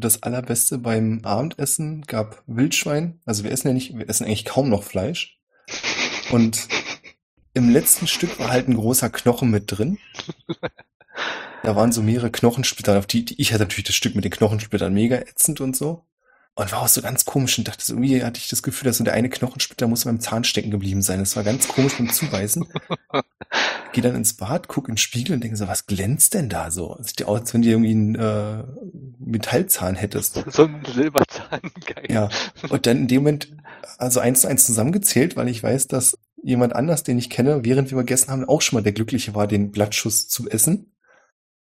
Das allerbeste beim Abendessen gab Wildschwein. Also wir essen ja nicht, wir essen eigentlich kaum noch Fleisch. Und im letzten Stück war halt ein großer Knochen mit drin. Da waren so mehrere Knochensplitter, auf die, die ich hatte natürlich das Stück mit den Knochensplittern mega ätzend und so. Und war auch so ganz komisch und dachte so, irgendwie hatte ich das Gefühl, dass so der eine Knochensplitter muss beim Zahn stecken geblieben sein. Das war ganz komisch beim Zubeißen. Geh dann ins Bad, guck in den Spiegel und denke so, was glänzt denn da so? Sieht ja aus, als wenn du irgendwie einen äh, Metallzahn hättest. So ein Silberzahn, geil. Ja. Und dann in dem Moment, also eins zu eins zusammengezählt, weil ich weiß, dass jemand anders, den ich kenne, während wir gegessen haben, auch schon mal der Glückliche war, den Blattschuss zu essen.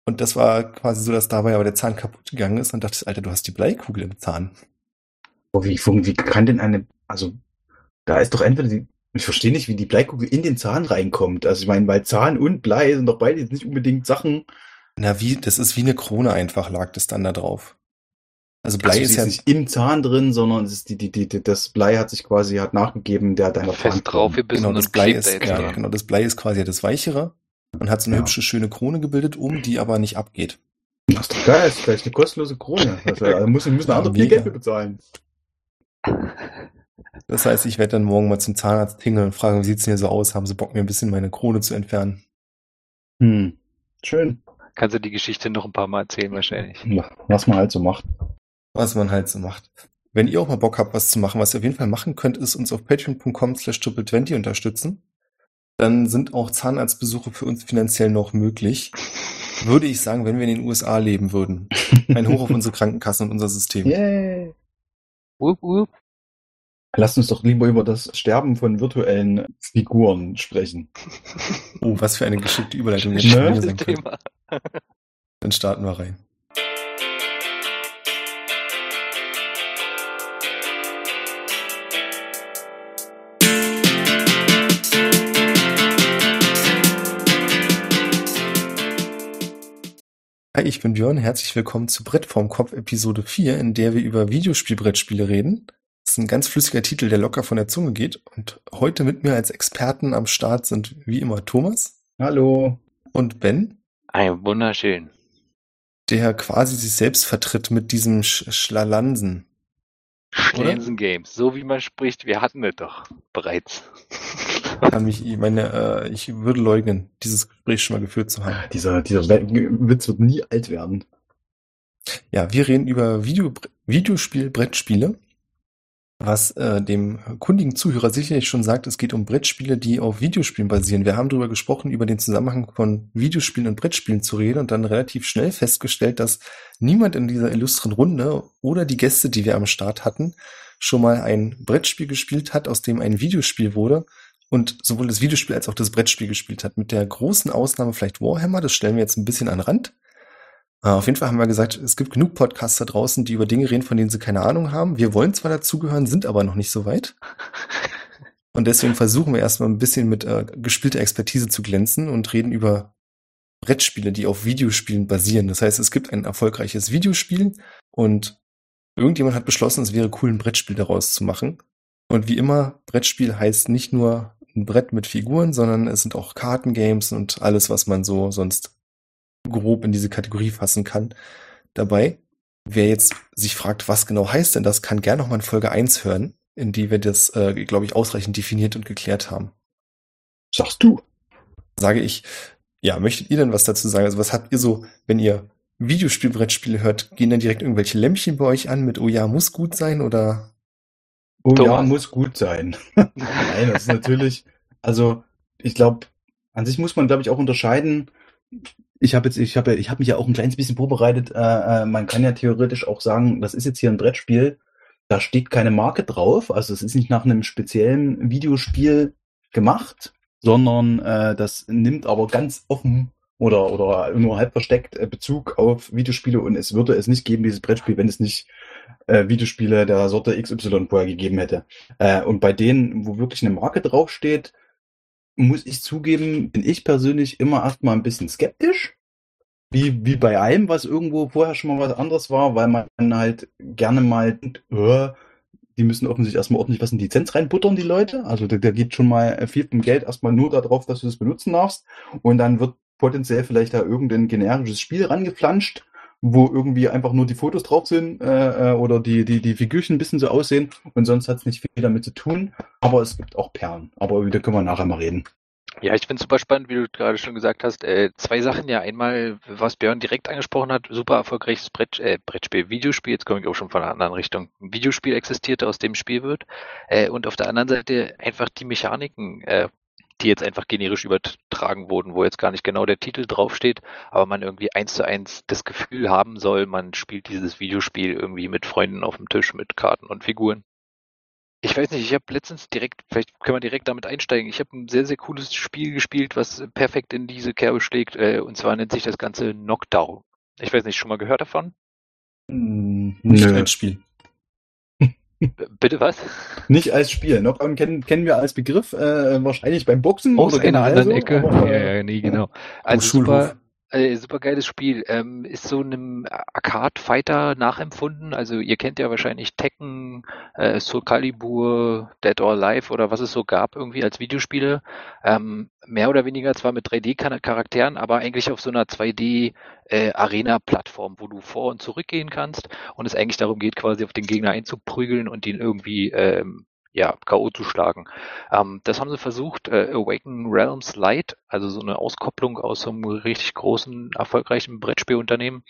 Und das war quasi so, dass dabei aber der Zahn kaputt gegangen ist und dachte, ich, Alter, du hast die Bleikugel im Zahn. Oh, wie, wie kann denn eine, also da ist doch entweder die, ich verstehe nicht, wie die Bleikugel in den Zahn reinkommt. Also ich meine, weil Zahn und Blei sind doch beide jetzt nicht unbedingt Sachen. Na, wie, das ist wie eine Krone einfach, lag das dann da drauf. Also Blei also ist ja nicht im Zahn drin, sondern es ist die, die, die, die, das Blei hat sich quasi hat nachgegeben, der hat einfach Fest draufgebissen genau, das Blei ist, ja, genau, das Blei ist quasi das Weichere und hat so eine Ja. hübsche, schöne Krone gebildet um, die aber nicht abgeht. Das ist doch geil, das ist gleich eine kostenlose Krone. Also, da müssen, müssen Ja, andere viel mega. Geld für bezahlen. Das heißt, ich werde dann morgen mal zum Zahnarzt tingeln und fragen, wie sieht's denn hier so aus? Haben sie Bock, mir ein bisschen meine Krone zu entfernen? Hm. Schön. Kannst du die Geschichte noch ein paar Mal erzählen wahrscheinlich. Was man halt so macht. Was man halt so macht. Wenn ihr auch mal Bock habt, was zu machen, was ihr auf jeden Fall machen könnt, ist uns auf patreon.com slash triple20 unterstützen. Dann sind auch Zahnarztbesuche für uns finanziell noch möglich. Würde ich sagen, wenn wir in den USA leben würden. Ein Hoch auf unsere Krankenkassen und unser System. Yay. Wup, wup. Lasst uns doch lieber über das Sterben von virtuellen Figuren sprechen. Oh, was für eine geschickte Überleitung jetzt Ne? könnte. Thema. Dann starten wir rein. Hi, ich bin Björn. Herzlich willkommen zu Brett vorm Kopf Episode 4, in der wir über Videospielbrettspiele reden. Das ist ein ganz flüssiger Titel, der locker von der Zunge geht. Und heute mit mir als Experten am Start sind wie immer Thomas Hallo. und Ben. Ein wunderschön. der quasi sich selbst vertritt mit diesem Sch Schlalansen. Schlensen Games. So wie man spricht, wir hatten es doch bereits. Kann mich, ich meine, äh, ich würde leugnen, dieses Gespräch schon mal geführt zu haben. Dieser, dieser Witz wird nie alt werden. Ja, wir reden über Video, Videospiel, Brettspiele, was äh, dem kundigen Zuhörer sicherlich schon sagt, es geht um Brettspiele, die auf Videospielen basieren. Wir haben darüber gesprochen, über den Zusammenhang von Videospielen und Brettspielen zu reden und dann relativ schnell festgestellt, dass niemand in dieser illustren Runde oder die Gäste, die wir am Start hatten, schon mal ein Brettspiel gespielt hat, aus dem ein Videospiel wurde und sowohl das Videospiel als auch das Brettspiel gespielt hat. Mit der großen Ausnahme vielleicht Warhammer, das stellen wir jetzt ein bisschen an den Rand. Äh, Auf jeden Fall haben wir gesagt, es gibt genug Podcasts da draußen, die über Dinge reden, von denen sie keine Ahnung haben. Wir wollen zwar dazugehören, sind aber noch nicht so weit. Und deswegen versuchen wir erstmal ein bisschen mit äh, gespielter Expertise zu glänzen und reden über Brettspiele, die auf Videospielen basieren. Das heißt, es gibt ein erfolgreiches Videospiel und irgendjemand hat beschlossen, es wäre cool, ein Brettspiel daraus zu machen. Und wie immer, Brettspiel heißt nicht nur ein Brett mit Figuren, sondern es sind auch Kartengames und alles, was man so sonst grob in diese Kategorie fassen kann, dabei. Wer jetzt sich fragt, was genau heißt denn das, kann gerne noch mal in Folge 1 hören, in die wir das, äh, glaube ich, ausreichend definiert und geklärt haben. Sagst du? Sage ich, ja, möchtet ihr denn was dazu sagen? Also was habt ihr so, wenn ihr Videospielbrettspiele hört, gehen dann direkt irgendwelche Lämpchen bei euch an mit, oh ja, muss gut sein oder? Oh ja, Thomas. muss gut sein. Nein, das ist natürlich, also ich glaube, an sich muss man, glaube ich, auch unterscheiden. Ich habe jetzt, ich habe, ich habe mich ja auch ein kleines bisschen vorbereitet. Äh, äh, man kann ja theoretisch auch sagen, das ist jetzt hier ein Brettspiel. Da steht keine Marke drauf, also es ist nicht nach einem speziellen Videospiel gemacht, sondern äh, das nimmt aber ganz offen oder oder nur halb versteckt äh, Bezug auf Videospiele und es würde es nicht geben dieses Brettspiel, wenn es nicht äh, Videospiele der Sorte XY vorher gegeben hätte. Äh, und bei denen, wo wirklich eine Marke draufsteht, muss ich zugeben, bin ich persönlich immer erstmal ein bisschen skeptisch. Wie, wie bei allem, was irgendwo vorher schon mal was anderes war, weil man halt gerne mal, äh, die müssen offensichtlich erstmal ordentlich was in die Lizenz reinbuttern, die Leute. Also da, da geht schon mal viel vom Geld erstmal nur darauf, dass du das benutzen darfst. Und dann wird potenziell vielleicht da irgendein generisches Spiel rangeflanscht, wo irgendwie einfach nur die Fotos drauf sind äh, äh, oder die, die, die Figürchen ein bisschen so aussehen und sonst hat es nicht viel damit zu tun. Aber es gibt auch Perlen. Aber die können wir nachher mal reden. Ja, ich finde es super spannend, wie du gerade schon gesagt hast. Äh, zwei Sachen ja. Einmal, was Björn direkt angesprochen hat, super erfolgreiches Brett, äh, Brettspiel, Videospiel. Jetzt komme ich auch schon von einer anderen Richtung. Ein Videospiel existiert, aus dem Spiel wird. Äh, und auf der anderen Seite einfach die Mechaniken, äh, die jetzt einfach generisch übertragen wurden, wo jetzt gar nicht genau der Titel draufsteht, aber man irgendwie eins zu eins das Gefühl haben soll, man spielt dieses Videospiel irgendwie mit Freunden auf dem Tisch mit Karten und Figuren. Ich weiß nicht, ich habe letztens direkt, vielleicht können wir direkt damit einsteigen. Ich habe ein sehr, sehr cooles Spiel gespielt, was perfekt in diese Kerbe schlägt, äh, und zwar nennt sich das Ganze Knockdown. Ich weiß nicht, schon mal gehört davon? Hm, nicht Nö. als Spiel. Bitte was? Nicht als Spiel. Knockdown kennen, kennen wir als Begriff, äh, wahrscheinlich beim Boxen. Aus einer anderen so, Ecke. Aber, ja, ja, nee, genau. Also super, äh, super geiles Spiel. Ähm, ist so einem Arcade-Fighter nachempfunden. Also ihr kennt ja wahrscheinlich Tekken, äh, Soul Calibur, Dead or Alive oder was es so gab irgendwie als Videospiele. Ähm, mehr oder weniger zwar mit 3D-Charakteren, aber eigentlich auf so einer 2D-Arena-Plattform, äh, wo du vor und zurück gehen kannst und es eigentlich darum geht, quasi auf den Gegner einzuprügeln und ihn irgendwie ähm, ja, K.O. zu schlagen. Ähm, das haben sie versucht, äh, Awaken Realms Light, also so eine Auskopplung aus so einem richtig großen, erfolgreichen Brettspielunternehmen,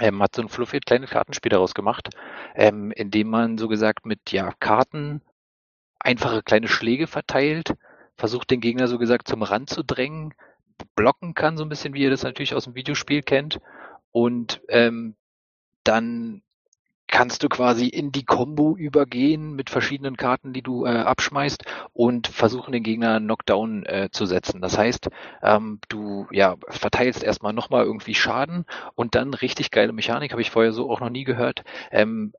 ähm, hat so ein fluffy kleines Kartenspiel daraus gemacht, ähm, indem man so gesagt mit ja, Karten einfache kleine Schläge verteilt, versucht den Gegner so gesagt zum Rand zu drängen, blocken kann, so ein bisschen wie ihr das natürlich aus dem Videospiel kennt und ähm, dann kannst du quasi in die Combo übergehen mit verschiedenen Karten, die du äh, abschmeißt und versuchen den Gegner Knockdown äh, zu setzen. Das heißt, ähm, du ja verteilst erstmal nochmal irgendwie Schaden und dann richtig geile Mechanik, habe ich vorher so auch noch nie gehört. Ähm,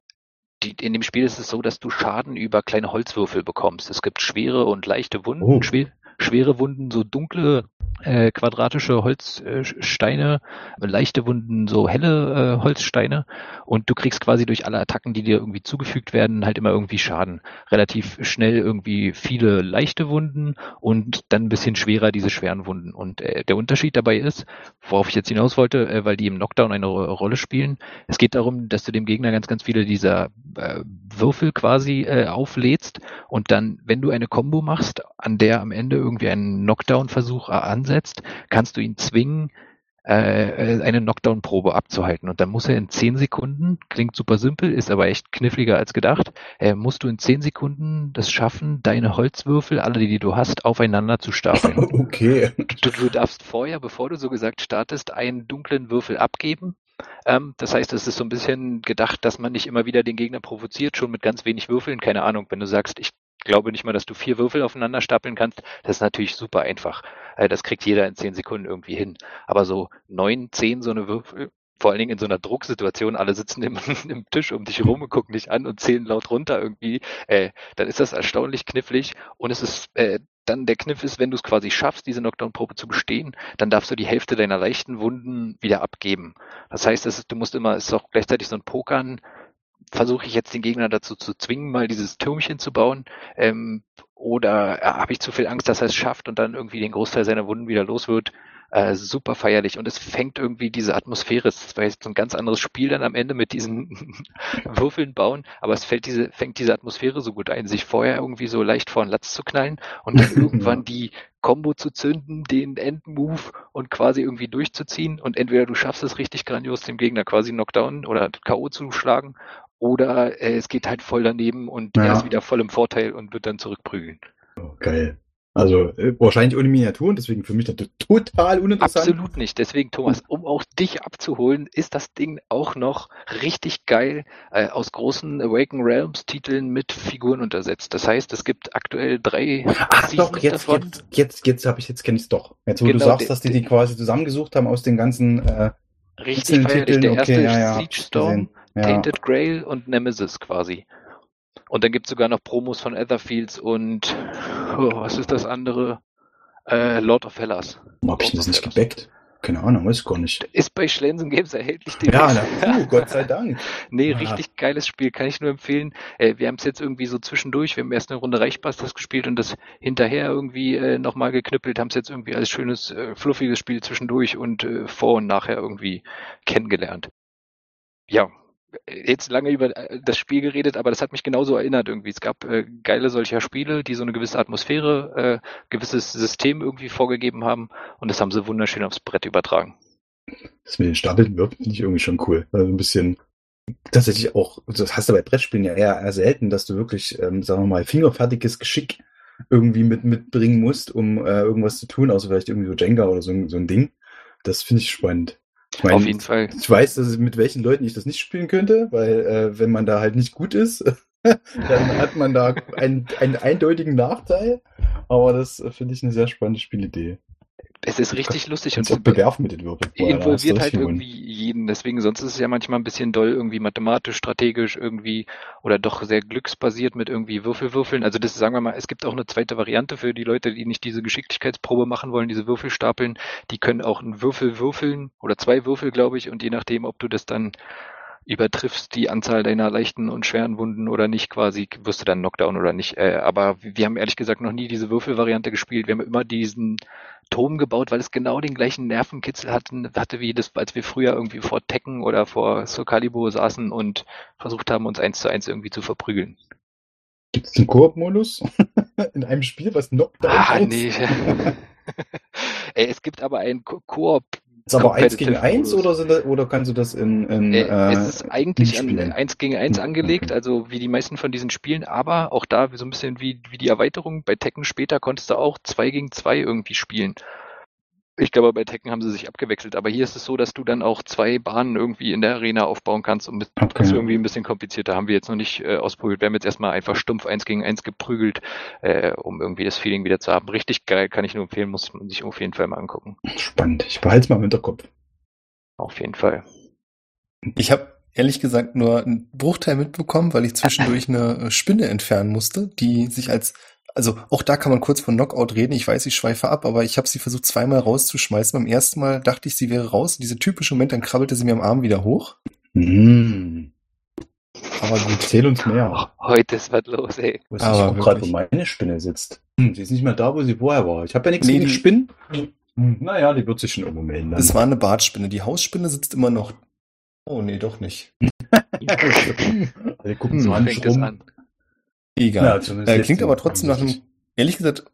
die, in dem Spiel ist es so, dass du Schaden über kleine Holzwürfel bekommst. Es gibt schwere und leichte Wunden. Oh. Schwer, schwere Wunden, so dunkle äh, quadratische Holzsteine, äh, leichte Wunden, so helle äh, Holzsteine und du kriegst quasi durch alle Attacken, die dir irgendwie zugefügt werden, halt immer irgendwie Schaden. Relativ schnell irgendwie viele leichte Wunden und dann ein bisschen schwerer diese schweren Wunden. Und äh, der Unterschied dabei ist, worauf ich jetzt hinaus wollte, äh, weil die im Knockdown eine Rolle spielen, es geht darum, dass du dem Gegner ganz, ganz viele dieser äh, Würfel quasi äh, auflädst und dann, wenn du eine Combo machst, an der am Ende irgendwie einen Knockdown-Versuch an ansetzt, kannst du ihn zwingen, äh, eine Knockdown-Probe abzuhalten. Und dann muss er in zehn Sekunden, klingt super simpel, ist aber echt kniffliger als gedacht, äh, musst du in zehn Sekunden das schaffen, deine Holzwürfel, alle die, die du hast, aufeinander zu stapeln. Okay. Du, du darfst vorher, bevor du so gesagt startest, einen dunklen Würfel abgeben. Ähm, das heißt, es ist so ein bisschen gedacht, dass man nicht immer wieder den Gegner provoziert, schon mit ganz wenig Würfeln. Keine Ahnung, wenn du sagst, ich glaube nicht mal, dass du vier Würfel aufeinander stapeln kannst. Das ist natürlich super einfach. Äh, das kriegt jeder in zehn Sekunden irgendwie hin. Aber so neun, zehn so eine Würfel, vor allen Dingen in so einer Drucksituation, alle sitzen im, im Tisch um dich rum und gucken dich an und zählen laut runter irgendwie, äh, dann ist das erstaunlich knifflig und es ist äh, dann der Kniff ist, wenn du es quasi schaffst, diese Knockdown-Probe zu bestehen, dann darfst du die Hälfte deiner leichten Wunden wieder abgeben. Das heißt, ist, du musst immer, es ist auch gleichzeitig so ein Pokern, versuche ich jetzt den Gegner dazu zu zwingen, mal dieses Türmchen zu bauen? Ähm, oder äh, habe ich zu viel Angst, dass er es schafft und dann irgendwie den Großteil seiner Wunden wieder los wird? Äh, super feierlich und es fängt irgendwie diese Atmosphäre. Es war jetzt so ein ganz anderes Spiel dann am Ende mit diesen Würfeln bauen, aber es fällt diese, fängt diese Atmosphäre so gut ein, sich vorher irgendwie so leicht vor den Latz zu knallen und dann irgendwann die Combo zu zünden, den Endmove und quasi irgendwie durchzuziehen und entweder du schaffst es richtig grandios, dem Gegner quasi Knockdown oder K.O. zu schlagen oder äh, es geht halt voll daneben und ja. er ist wieder voll im Vorteil und wird dann zurückprügeln. Oh, geil. Also äh, wahrscheinlich ohne Miniaturen, deswegen für mich total uninteressant. Absolut nicht. Deswegen, Thomas, um auch dich abzuholen, ist das Ding auch noch richtig geil äh, aus großen Awaken Realms Titeln mit Figuren untersetzt. Das heißt, es gibt aktuell drei Ach doch, jetzt, davon. jetzt, jetzt, jetzt habe ich, jetzt kenne ich es doch. Jetzt, wo genau, du sagst, dass die die quasi zusammengesucht haben aus den ganzen äh, Richtig feierlich. Der erste okay, ja, ja, Siege Storm, ja. Tainted Grail und Nemesis quasi. Und dann gibt's sogar noch Promos von Etherfields und oh, was ist das andere? Äh, Lord of Hellas. Warum hab ich das nicht gebackt? Keine Ahnung, weiß gar nicht. Ist bei Schlensen Games erhältlich. Ja, na, uh, Gott sei Dank. nee, ja. richtig geiles Spiel, kann ich nur empfehlen. Äh, wir haben es jetzt irgendwie so zwischendurch, wir haben erst eine Runde Reichbusters gespielt und das hinterher irgendwie äh, nochmal geknüppelt, haben es jetzt irgendwie als schönes, äh, fluffiges Spiel zwischendurch und äh, vor und nachher irgendwie kennengelernt. ja, jetzt lange über äh, das Spiel geredet, aber das hat mich genauso erinnert irgendwie. Es gab äh, geile solcher Spiele, die so eine gewisse Atmosphäre, äh, gewisses System irgendwie vorgegeben haben und das haben sie wunderschön aufs Brett übertragen. Das mit den Stapeln wirkt, finde ich irgendwie schon cool. Also ein bisschen tatsächlich auch, das hast du bei Brettspielen ja eher, eher selten, dass du wirklich, ähm, sagen wir mal, fingerfertiges Geschick irgendwie mit, mitbringen musst, um äh, irgendwas zu tun, außer vielleicht irgendwie so Jenga oder so, so ein Ding. Das finde ich spannend. Ich mein, Auf jeden Fall. Ich weiß, dass ich, mit welchen Leuten ich das nicht spielen könnte, weil äh, wenn man da halt nicht gut ist, dann hat man da einen, einen eindeutigen Nachteil. Aber das äh, finde ich eine sehr spannende Spielidee. Es ist richtig lustig und bewerfen mit den Würfeln. Involviert halt irgendwie jeden. Deswegen, sonst ist es ja manchmal ein bisschen doll, irgendwie mathematisch, strategisch irgendwie oder doch sehr glücksbasiert mit irgendwie Würfelwürfeln. Also das sagen wir mal, es gibt auch eine zweite Variante für die Leute, die nicht diese Geschicklichkeitsprobe machen wollen, diese Würfelstapeln. Die können auch einen Würfel würfeln oder zwei Würfel, glaube ich, und je nachdem, ob du das dann übertriffst die Anzahl deiner leichten und schweren Wunden oder nicht quasi, wirst du dann Knockdown oder nicht. Äh, aber wir haben ehrlich gesagt noch nie diese Würfelvariante gespielt. Wir haben immer diesen Turm gebaut, weil es genau den gleichen Nervenkitzel hatten, hatte wie das, als wir früher irgendwie vor Tekken oder vor Soul Calibur saßen und versucht haben, uns eins zu eins irgendwie zu verprügeln. Gibt es einen Koop-Modus in einem Spiel, was Knockdown ah, ist? nee. Ey, es gibt aber einen Koop ist aber eins gegen eins oder, sind das, oder kannst du das in, in äh, äh, Es ist eigentlich an eins gegen eins angelegt, also wie die meisten von diesen Spielen, aber auch da so ein bisschen wie, wie die Erweiterung. Bei Tekken später konntest du auch zwei gegen zwei irgendwie spielen. Ich glaube, bei Tekken haben sie sich abgewechselt, aber hier ist es so, dass du dann auch zwei Bahnen irgendwie in der Arena aufbauen kannst und okay. das ist irgendwie ein bisschen komplizierter. Haben wir jetzt noch nicht äh, ausprobiert. Wir haben jetzt erstmal einfach stumpf eins gegen eins geprügelt, äh, um irgendwie das Feeling wieder zu haben. Richtig geil, kann ich nur empfehlen, muss man sich auf jeden Fall mal angucken. Spannend, ich behalte es mal im Hinterkopf. Auf jeden Fall. Ich habe ehrlich gesagt nur einen Bruchteil mitbekommen, weil ich zwischendurch eine Spinne entfernen musste, die sich als also auch da kann man kurz von Knockout reden. Ich weiß, ich schweife ab, aber ich habe sie versucht zweimal rauszuschmeißen. Beim ersten Mal dachte ich, sie wäre raus. Dieser typische Moment, dann krabbelte sie mir am Arm wieder hoch. Mm. Aber gut, erzähl uns mehr. Heute ist was los, ey. Was aber ich gerade, wo meine Spinne sitzt. Hm, sie ist nicht mehr da, wo sie vorher war. Ich habe ja nichts nee, gegen Spinnen. Hm, naja, die wird sich schon irgendwo melden. Es war eine Bartspinne. Die Hausspinne sitzt immer noch. Oh nee, doch nicht. Alle gucken hm, so an, an. Egal. Ja, äh, klingt aber trotzdem nach einem, ehrlich gesagt,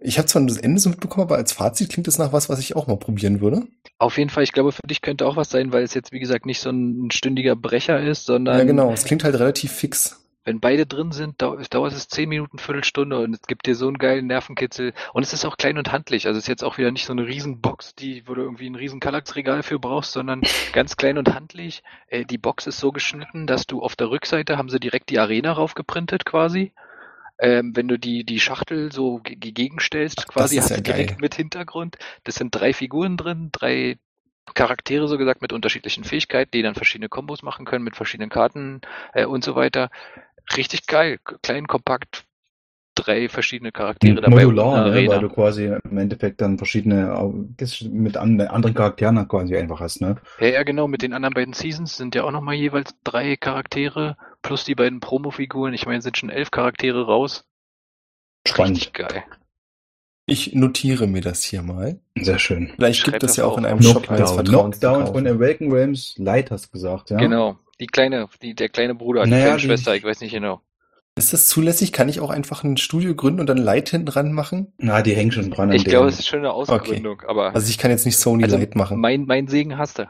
ich habe zwar das Ende so mitbekommen, aber als Fazit klingt es nach was, was ich auch mal probieren würde. Auf jeden Fall, ich glaube, für dich könnte auch was sein, weil es jetzt, wie gesagt, nicht so ein stündiger Brecher ist, sondern. Ja, genau, es klingt halt relativ fix. Wenn beide drin sind, dauert es zehn Minuten, Viertelstunde und es gibt dir so einen geilen Nervenkitzel. Und es ist auch klein und handlich. Also es ist jetzt auch wieder nicht so eine Riesenbox, die, wo du irgendwie ein riesen Kallax-Regal für brauchst, sondern ganz klein und handlich. Äh, die Box ist so geschnitten, dass du auf der Rückseite haben sie direkt die Arena raufgeprintet quasi. Ähm, wenn du die, die Schachtel so gegenstellst, quasi hast ja du direkt geil. mit Hintergrund. Das sind drei Figuren drin, drei Charaktere so gesagt mit unterschiedlichen Fähigkeiten, die dann verschiedene Kombos machen können mit verschiedenen Karten äh, und so weiter. Richtig geil, klein, kompakt, drei verschiedene Charaktere dabei. Modular, ne, weil du quasi im Endeffekt dann verschiedene mit anderen Charakteren quasi einfach hast, ne? Ja, ja, genau. Mit den anderen beiden Seasons sind ja auch nochmal jeweils drei Charaktere plus die beiden Promo-Figuren. Ich meine, sind schon elf Charaktere raus. Spannend. Richtig geil. Ich notiere mir das hier mal. Sehr schön. Vielleicht gibt es ja auch in einem Knockdown. Shop eines Knockdown von Awaken Realms Light hast gesagt, ja? Genau. Die kleine, die, der kleine Bruder, die naja, kleine Schwester, ich weiß nicht genau. Ist das zulässig? Kann ich auch einfach ein Studio gründen und dann Light hinten dran machen? Na, die hängen schon dran. Ich glaube, es ist schon eine Ausgründung, okay. aber. Also ich kann jetzt nicht Sony also Light machen. Mein, mein Segen hast du.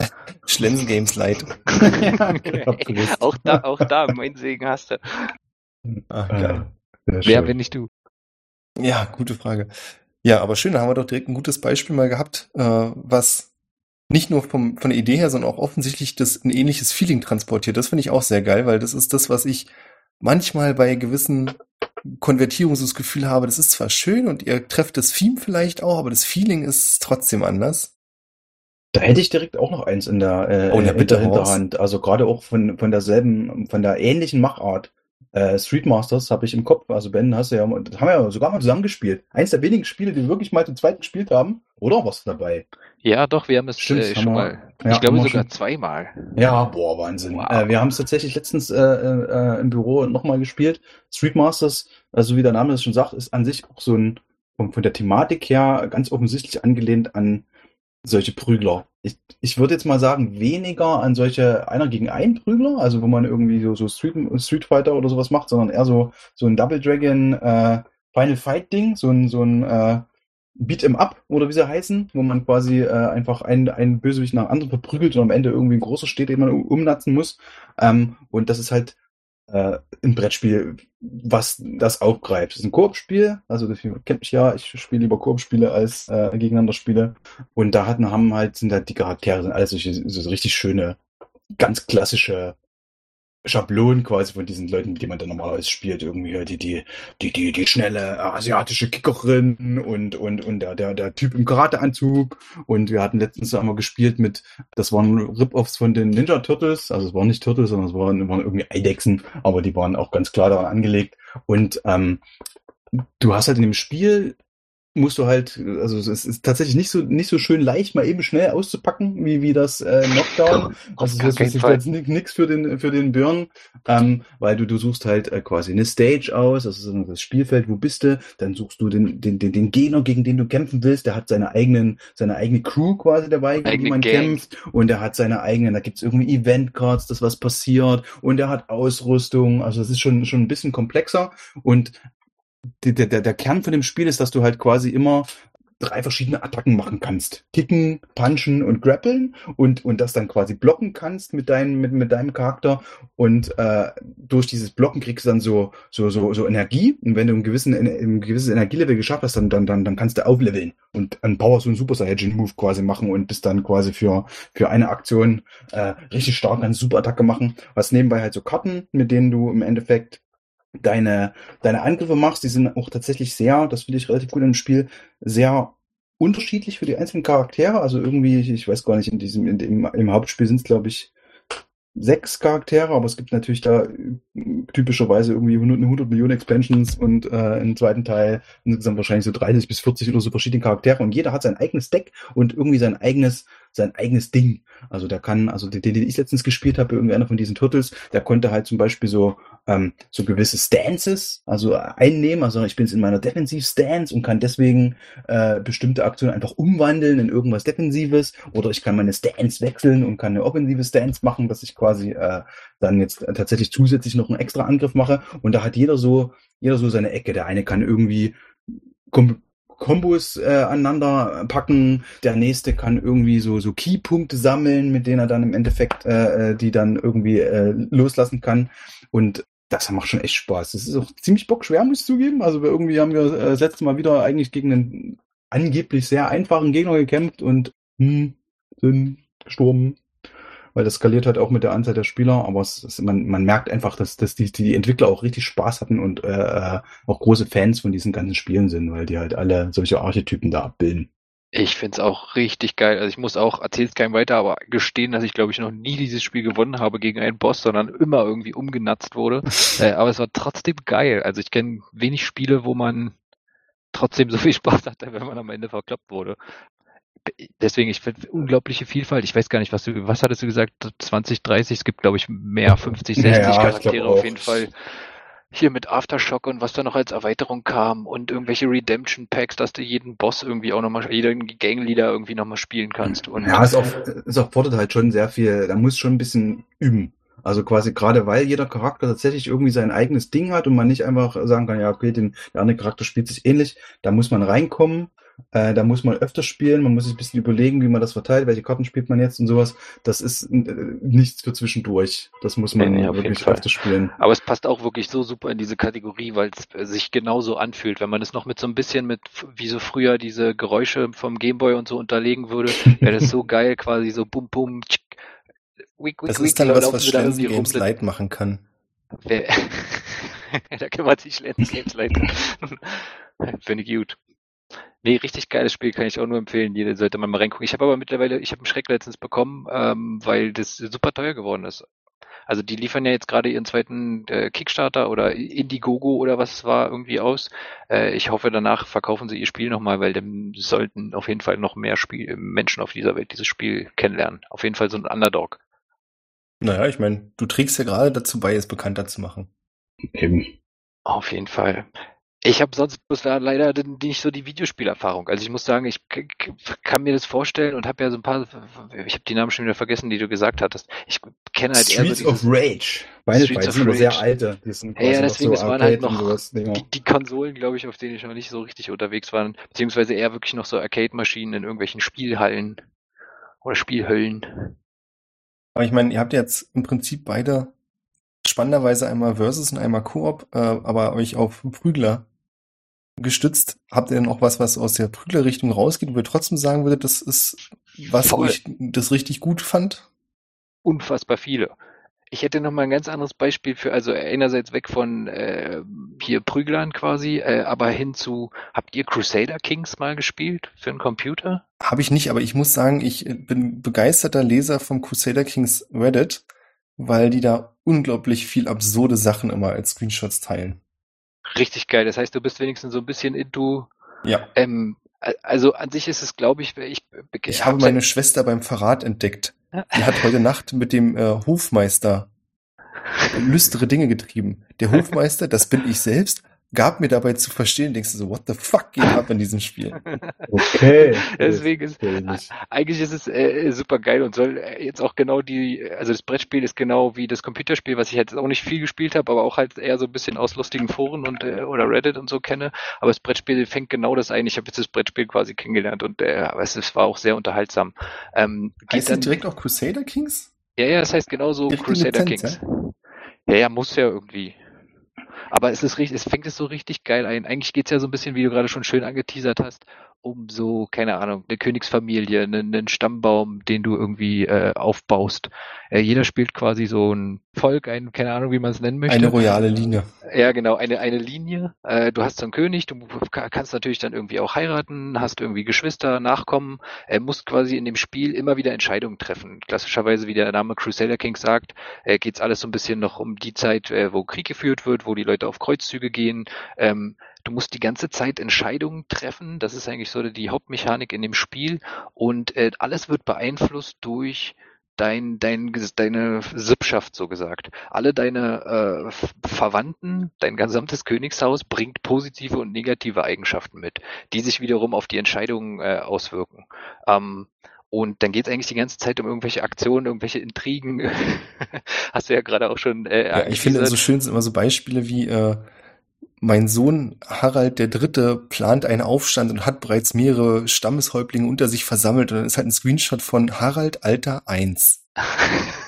Schlenz Games Light. okay. auch da, auch da, mein Segen hast du. Ach, geil. Wer bin ich du? Ja, gute Frage. Ja, aber schön, da haben wir doch direkt ein gutes Beispiel mal gehabt, äh, was nicht nur vom, von der Idee her, sondern auch offensichtlich das ein ähnliches Feeling transportiert. Das finde ich auch sehr geil, weil das ist das, was ich manchmal bei gewissen Konvertierungen so das Gefühl habe, das ist zwar schön und ihr trefft das Theme vielleicht auch, aber das Feeling ist trotzdem anders. Da hätte ich direkt auch noch eins in der, äh, oh, in der Hinterhand. Also gerade auch von, von derselben, von der ähnlichen Machart. Äh, Street Masters habe ich im Kopf. Also Ben, hast du ja, das haben wir ja sogar mal zusammengespielt. Eins der wenigen Spiele, die wir wirklich mal zu zweit gespielt haben. Oder was dabei? Ja, doch, wir haben es Stimmt, äh, schon mal. Ja, ich glaube sogar schon. zweimal. Ja, boah, Wahnsinn. Wow. Äh, wir haben es tatsächlich letztens äh, äh, im Büro nochmal gespielt. Street Masters, also wie der Name es schon sagt, ist an sich auch so ein von, von der Thematik her ganz offensichtlich angelehnt an solche Prügler. Ich, ich würde jetzt mal sagen, weniger an solche einer gegen einen Prügler, also wo man irgendwie so, so Street, Street Fighter oder sowas macht, sondern eher so, so ein Double Dragon äh, Final Fight Ding, so ein, so ein äh, Beat Up oder wie sie heißen, wo man quasi äh, einfach einen, einen Bösewicht nach dem anderen verprügelt und am Ende irgendwie ein großer steht, den man umnatzen muss. Ähm, und das ist halt äh, ein Brettspiel, was das aufgreift. Das ist ein Koop-Spiel, also das kennt mich ja, ich spiele lieber Koop-Spiele als äh, gegeneinander Spiele. Und da hatten, haben halt, sind halt die Charaktere, sind alles solche, so richtig schöne, ganz klassische Schablonen quasi von diesen Leuten, mit denen man dann normalerweise spielt, irgendwie die, die, die, die, die schnelle asiatische Kickerin und, und, und der, der, der Typ im Karateanzug. Und wir hatten letztens einmal gespielt mit, das waren Rip-Offs von den Ninja Turtles, also es waren nicht Turtles, sondern es waren, waren irgendwie Eidechsen, aber die waren auch ganz klar daran angelegt. Und ähm, du hast halt in dem Spiel musst du halt, also es ist tatsächlich nicht so nicht so schön leicht mal eben schnell auszupacken wie wie das äh, Knockdown. Also das ist jetzt nix für den für den Burn, ähm, weil du du suchst halt äh, quasi eine Stage aus, also das Spielfeld, wo bist du? Dann suchst du den den den, den Gegner, gegen den du kämpfen willst. Der hat seine eigenen seine eigene Crew quasi dabei, gegen die man Gang. kämpft und er hat seine eigenen. Da gibt's irgendwie Event Cards, das was passiert und er hat Ausrüstung. Also es ist schon schon ein bisschen komplexer und der, der, der Kern von dem Spiel ist, dass du halt quasi immer drei verschiedene Attacken machen kannst. Kicken, punchen und grappeln und, und das dann quasi blocken kannst mit, deinem mit, mit deinem Charakter und äh, durch dieses Blocken kriegst du dann so, so, so, so Energie und wenn du ein, gewissen, ein gewisses Energielevel geschafft hast, dann, dann, dann, dann kannst du aufleveln und an Power so einen Super Saiyan Move quasi machen und bist dann quasi für, für eine Aktion äh, richtig stark eine Super Attacke machen. Was nebenbei halt so Karten, mit denen du im Endeffekt deine, deine Angriffe machst, die sind auch tatsächlich sehr, das finde ich relativ gut im Spiel, sehr unterschiedlich für die einzelnen Charaktere. Also irgendwie, ich weiß gar nicht, in diesem, in dem, im Hauptspiel sind es, glaube ich, sechs Charaktere, aber es gibt natürlich da äh, typischerweise irgendwie 100, 100 Millionen Expansions und äh, im zweiten Teil insgesamt wahrscheinlich so 30 bis 40 oder so verschiedene Charaktere und jeder hat sein eigenes Deck und irgendwie sein eigenes sein eigenes Ding. Also der kann, also den, den ich letztens gespielt habe, irgendwie einer von diesen Turtles, der konnte halt zum Beispiel so ähm, so gewisse Stances, also einnehmen. Also ich bin jetzt in meiner Defensiv-Stance und kann deswegen äh, bestimmte Aktionen einfach umwandeln in irgendwas Defensives. Oder ich kann meine Stance wechseln und kann eine offensive Stance machen, dass ich quasi äh, dann jetzt tatsächlich zusätzlich noch einen extra Angriff mache. Und da hat jeder so, jeder so seine Ecke. Der eine kann irgendwie Kombos äh, aneinander packen. Der nächste kann irgendwie so so Keypunkte sammeln, mit denen er dann im Endeffekt äh, äh die dann irgendwie äh, loslassen kann. Und das macht schon echt Spaß. Das ist auch ziemlich bockschwer, muss ich zugeben. Also irgendwie haben wir äh, das letzte Mal wieder eigentlich gegen einen angeblich sehr einfachen Gegner gekämpft und hm, sind gestorben. Weil das skaliert halt auch mit der Anzahl der Spieler, aber es, es, man, man merkt einfach, dass, dass die, die Entwickler auch richtig Spaß hatten und äh, äh auch große Fans von diesen ganzen Spielen sind, weil die halt alle solche Archetypen da abbilden. Ich find's auch richtig geil. Also ich muss auch, erzähl's keinem weiter, aber gestehen, dass ich glaube ich noch nie dieses Spiel gewonnen habe gegen einen Boss, sondern immer irgendwie umgenatzt wurde. äh, aber es war trotzdem geil. Also ich kenne wenig Spiele, wo man trotzdem so viel Spaß hatte, wenn man am Ende verkloppt wurde. Deswegen, ich finde unglaubliche Vielfalt. Ich weiß gar nicht, was du, was hattest du gesagt? 20, 30, es gibt glaube ich mehr, 50, 60 ja, Charaktere auf jeden Fall hier mit Aftershock und was da noch als Erweiterung kam und irgendwelche Redemption Packs, dass du jeden Boss irgendwie auch nochmal, jeden Gangleader irgendwie nochmal spielen kannst. Und ja, es, auch, es auch fordert halt schon sehr viel, da muss schon ein bisschen üben. Also quasi gerade weil jeder Charakter tatsächlich irgendwie sein eigenes Ding hat und man nicht einfach sagen kann, ja, okay, den, der andere Charakter spielt sich ähnlich, da muss man reinkommen äh, da muss man öfter spielen, man muss sich ein bisschen überlegen, wie man das verteilt, welche Karten spielt man jetzt und sowas. Das ist äh, nichts für zwischendurch. Das muss man nee, nee, wirklich öfter spielen. Aber es passt auch wirklich so super in diese Kategorie, weil es äh, sich genauso anfühlt. Wenn man es noch mit so ein bisschen mit, wie so früher diese Geräusche vom Gameboy und so unterlegen würde, wäre das so geil, quasi so bum bum. Tschik, wick, wick, das ist dann was, was Schlenzen Games Light machen kann. da kümmert sich Schlenzen Games Light. Finde ich gut. Nee, richtig geiles Spiel, kann ich auch nur empfehlen. Jeder sollte man mal reingucken. Ich habe aber mittlerweile, ich habe einen Schreck letztens bekommen, ähm, weil das super teuer geworden ist. Also die liefern ja jetzt gerade ihren zweiten äh, Kickstarter oder Indiegogo oder was es war irgendwie aus. Äh, ich hoffe, danach verkaufen sie ihr Spiel nochmal, weil dann sollten auf jeden Fall noch mehr Spiel Menschen auf dieser Welt dieses Spiel kennenlernen. Auf jeden Fall so ein Underdog. Naja, ich meine, du trägst ja gerade dazu bei, es bekannter zu machen. Eben. Auf jeden Fall. Ich habe sonst bloß leider nicht so die Videospielerfahrung. Also ich muss sagen, ich kann mir das vorstellen und habe ja so ein paar, ich habe die Namen schon wieder vergessen, die du gesagt hattest. Ich kenne halt Streets eher so of Rage. Beide Streets sind aber sehr alte. Die sind ja, ja, deswegen, so waren halt noch die, die, Konsolen, glaube ich, auf denen ich noch nicht so richtig unterwegs war, beziehungsweise eher wirklich noch so Arcade-Maschinen in irgendwelchen Spielhallen oder Spielhöllen. Aber ich meine, ihr habt jetzt im Prinzip beide spannenderweise einmal Versus und einmal Koop, äh, aber euch auf Prügler gestützt. Habt ihr denn auch was, was aus der Prügler-Richtung rausgeht, wo ihr trotzdem sagen würdet, das ist was, Voll. wo ich das richtig gut fand? Unfassbar viele. Ich hätte noch mal ein ganz anderes Beispiel für, also einerseits weg von äh, hier Prüglern quasi, äh, aber hin zu, habt ihr Crusader Kings mal gespielt für einen Computer? Habe ich nicht, aber ich muss sagen, ich bin begeisterter Leser vom Crusader Kings Reddit, weil die da unglaublich viel absurde Sachen immer als Screenshots teilen. Richtig geil. Das heißt, du bist wenigstens so ein bisschen into. Ja. Ähm, also an sich ist es, glaube ich, ich, ich habe meine Schwester beim Verrat entdeckt. Die hat heute Nacht mit dem äh, Hofmeister lüstere Dinge getrieben. Der Hofmeister, das bin ich selbst, gab mir dabei zu verstehen, denkst du so, what the fuck geht ab in diesem Spiel? Okay. Deswegen ist, eigentlich ist es äh, super geil und soll äh, jetzt auch genau die, also das Brettspiel ist genau wie das Computerspiel, was ich jetzt auch nicht viel gespielt habe, aber auch halt eher so ein bisschen aus lustigen Foren und äh, oder Reddit und so kenne. Aber das Brettspiel fängt genau das ein. Ich habe jetzt das Brettspiel quasi kennengelernt und äh, aber es, es war auch sehr unterhaltsam. Ähm, heißt das direkt auch Crusader Kings? Ja, ja, das heißt genauso Crusader Lizenz, Kings. Ja? ja, ja, muss ja irgendwie. Aber es ist richtig, es fängt es so richtig geil ein. Eigentlich geht's ja so ein bisschen, wie du gerade schon schön angeteasert hast, um so, keine Ahnung, eine Königsfamilie, einen, einen Stammbaum, den du irgendwie äh, aufbaust. Äh, jeder spielt quasi so ein Volk, ein, keine Ahnung, wie man es nennen möchte. Eine royale Linie. Ja, genau, eine, eine Linie. Äh, du hast so einen König, du kannst natürlich dann irgendwie auch heiraten, hast irgendwie Geschwister, Nachkommen, äh, musst quasi in dem Spiel immer wieder Entscheidungen treffen. Klassischerweise, wie der Name Crusader Kings sagt, äh, geht's alles so ein bisschen noch um die Zeit, äh, wo Krieg geführt wird, wo die Leute auf Kreuzzüge gehen. Ähm, du musst die ganze Zeit Entscheidungen treffen. Das ist eigentlich so die Hauptmechanik in dem Spiel. Und äh, alles wird beeinflusst durch dein, dein, deine Sippschaft, so gesagt. Alle deine äh, Verwandten, dein gesamtes Königshaus bringt positive und negative Eigenschaften mit, die sich wiederum auf die Entscheidungen äh, auswirken. Ähm, und dann geht es eigentlich die ganze Zeit um irgendwelche Aktionen, irgendwelche Intrigen. Hast du ja gerade auch schon. Äh, ja, ich finde, so schön sind immer so Beispiele wie äh, mein Sohn Harald der Dritte plant einen Aufstand und hat bereits mehrere Stammeshäuptlinge unter sich versammelt und dann ist halt ein Screenshot von Harald Alter 1.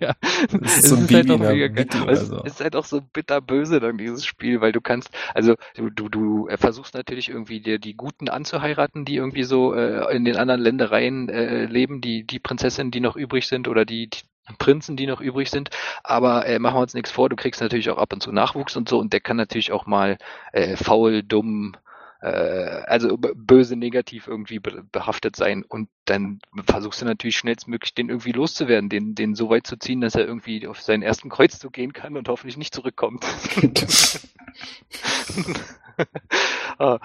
ja, das ist so ein ist Baby halt der oder so. Es ist halt auch so bitterböse dann dieses Spiel, weil du kannst, also du, du, du versuchst natürlich irgendwie dir die Guten anzuheiraten, die irgendwie so äh, in den anderen Ländereien äh, leben, die die Prinzessinnen, die noch übrig sind oder die, die Prinzen, die noch übrig sind. Aber äh, machen wir uns nichts vor, du kriegst natürlich auch ab und zu Nachwuchs und so und der kann natürlich auch mal äh, faul, dumm, äh, also böse, negativ irgendwie behaftet sein und dann versuchst du natürlich schnellstmöglich den irgendwie loszuwerden, den, den so weit zu ziehen, dass er irgendwie auf seinen ersten Kreuzzug gehen kann und hoffentlich nicht zurückkommt. ah,